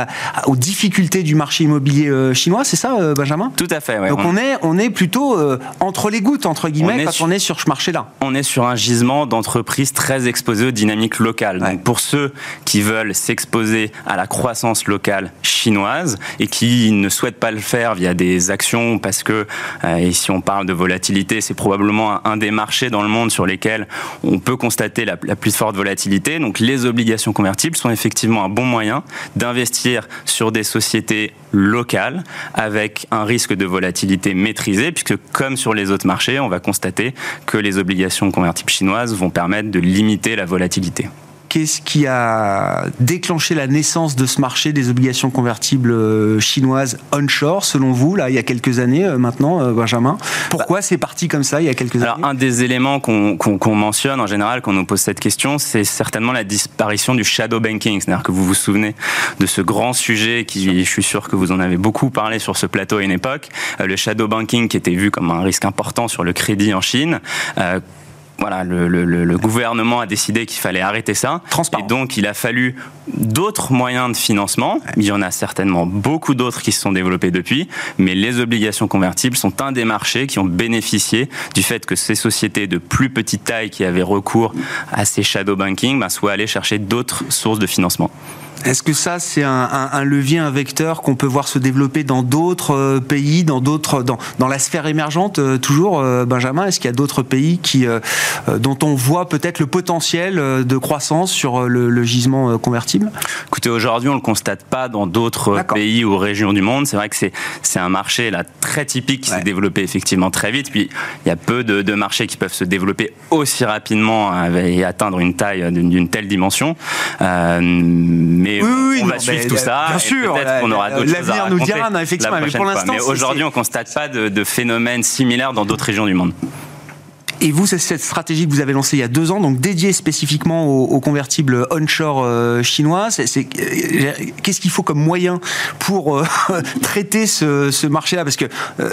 Speaker 1: aux difficultés du marché immobilier chinois. C'est ça, Benjamin?
Speaker 6: Tout à fait. Ouais.
Speaker 1: Donc on... est, on est plutôt entre les gouttes entre guillemets quand on est sur ce marché-là.
Speaker 6: On est sur un gisement d'entreprises très exposées aux dynamiques locales. Donc pour ceux qui veulent s'exposer à la croissance locale chinoise et qui ne souhaitent pas le faire via des actions parce que, euh, et si on parle de volatilité, c'est probablement un, des marchés dans le monde sur lesquels on peut constater la, plus forte volatilité. Donc les obligations convertibles sont effectivement un bon moyen d'investir sur des sociétés locales avec un risque de volatilité maîtrisé puisque comme sur les autres marchés, on va constater que les obligations convertibles chinoises vont permettre de limiter la volatilité.
Speaker 1: Qu'est-ce qui a déclenché la naissance de ce marché des obligations convertibles euh, chinoises onshore, selon vous, là, il y a quelques années euh, maintenant, euh, Benjamin? Pourquoi bah, c'est parti comme ça il y a quelques
Speaker 6: alors,
Speaker 1: années?
Speaker 6: Un des éléments qu'on mentionne en général quand on nous pose cette question, c'est certainement la disparition du shadow banking. C'est-à-dire que vous vous souvenez de ce grand sujet qui, je suis sûr que vous en avez beaucoup parlé sur ce plateau à une époque, le shadow banking qui était vu comme un risque important sur le crédit en Chine voilà, le, gouvernement a décidé qu'il fallait arrêter ça.
Speaker 1: Transparent.
Speaker 6: Et donc, il a fallu d'autres moyens de financement. Il y en a certainement beaucoup d'autres qui se sont développés depuis, mais les obligations convertibles sont un des marchés qui ont bénéficié du fait que ces sociétés de plus petite taille qui avaient recours à ces shadow banking bah, soient allées chercher d'autres sources de financement.
Speaker 1: Est-ce que ça, c'est un, levier, un vecteur qu'on peut voir se développer dans d'autres euh, pays, dans d'autres, dans, dans, la sphère émergente euh, toujours, euh, Benjamin? Est-ce qu'il y a d'autres pays qui, dont on voit peut-être le potentiel de croissance sur le, gisement convertible?
Speaker 6: Écoutez, aujourd'hui, on le constate pas dans d'autres pays ou régions du monde. C'est vrai que c'est c'est un marché là très typique qui s'est développé effectivement très vite. Puis il y a peu de, de, marchés qui peuvent se développer aussi rapidement et atteindre une taille d'une telle dimension. mais
Speaker 1: oui,
Speaker 6: on va suivre tout ça.
Speaker 1: Bien sûr,
Speaker 6: peut-être qu'on aura d'autres choses à
Speaker 1: nous dira, effectivement.
Speaker 6: Mais pour l'instant, aujourd'hui, on constate pas de, de phénomènes similaires dans d'autres régions du monde.
Speaker 1: Et vous, c'est cette stratégie que vous avez lancée il y a deux ans, donc dédiée spécifiquement aux, convertibles onshore euh, chinois. Euh, qu'est-ce qu'il faut comme moyen pour euh, traiter ce, marché-là? Parce que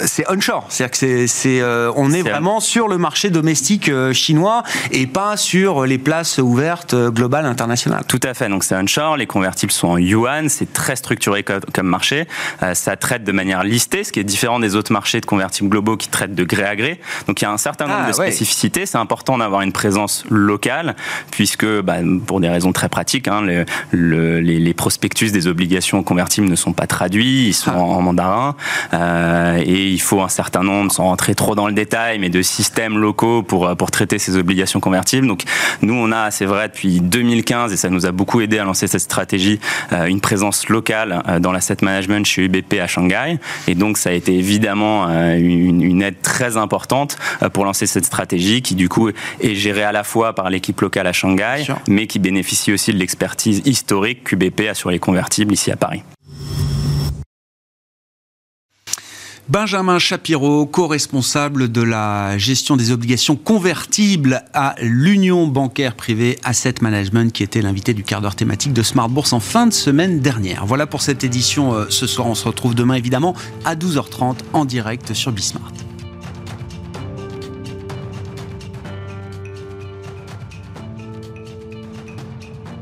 Speaker 1: c'est onshore, c'est-à-dire que c'est, on est, vraiment sur le marché domestique chinois et pas sur les places ouvertes globales internationales.
Speaker 6: Tout à fait. Donc c'est onshore. Les convertibles sont en yuan. C'est très structuré comme, marché. ça traite de manière listée, ce qui est différent des autres marchés de convertibles globaux qui traitent de gré à gré. Donc il y a un certain nombre ah, de c'est important d'avoir une présence locale, puisque bah, pour des raisons très pratiques, hein, les, prospectus des obligations convertibles ne sont pas traduits, ils sont ah. en, mandarin, euh, et il faut un certain nombre, sans rentrer trop dans le détail, mais de systèmes locaux pour, pour traiter ces obligations convertibles. Donc nous, on a, c'est vrai, depuis 2015, et ça nous a beaucoup aidé à lancer cette stratégie, euh, une présence locale euh, dans l'asset management chez UBP à Shanghai, et donc ça a été évidemment une, une aide très importante pour lancer cette stratégie qui du coup est gérée à la fois par l'équipe locale à Shanghai, mais qui bénéficie aussi de l'expertise historique qu'UBP a sur les convertibles ici à Paris.
Speaker 1: Benjamin Shapiro, co-responsable de la gestion des obligations convertibles à l'Union bancaire privée Asset Management, qui était l'invité du quart d'heure thématique de Smart Bourse en fin de semaine dernière. Voilà pour cette édition euh, ce soir. On se retrouve demain évidemment à 12h30 en direct sur Bismart.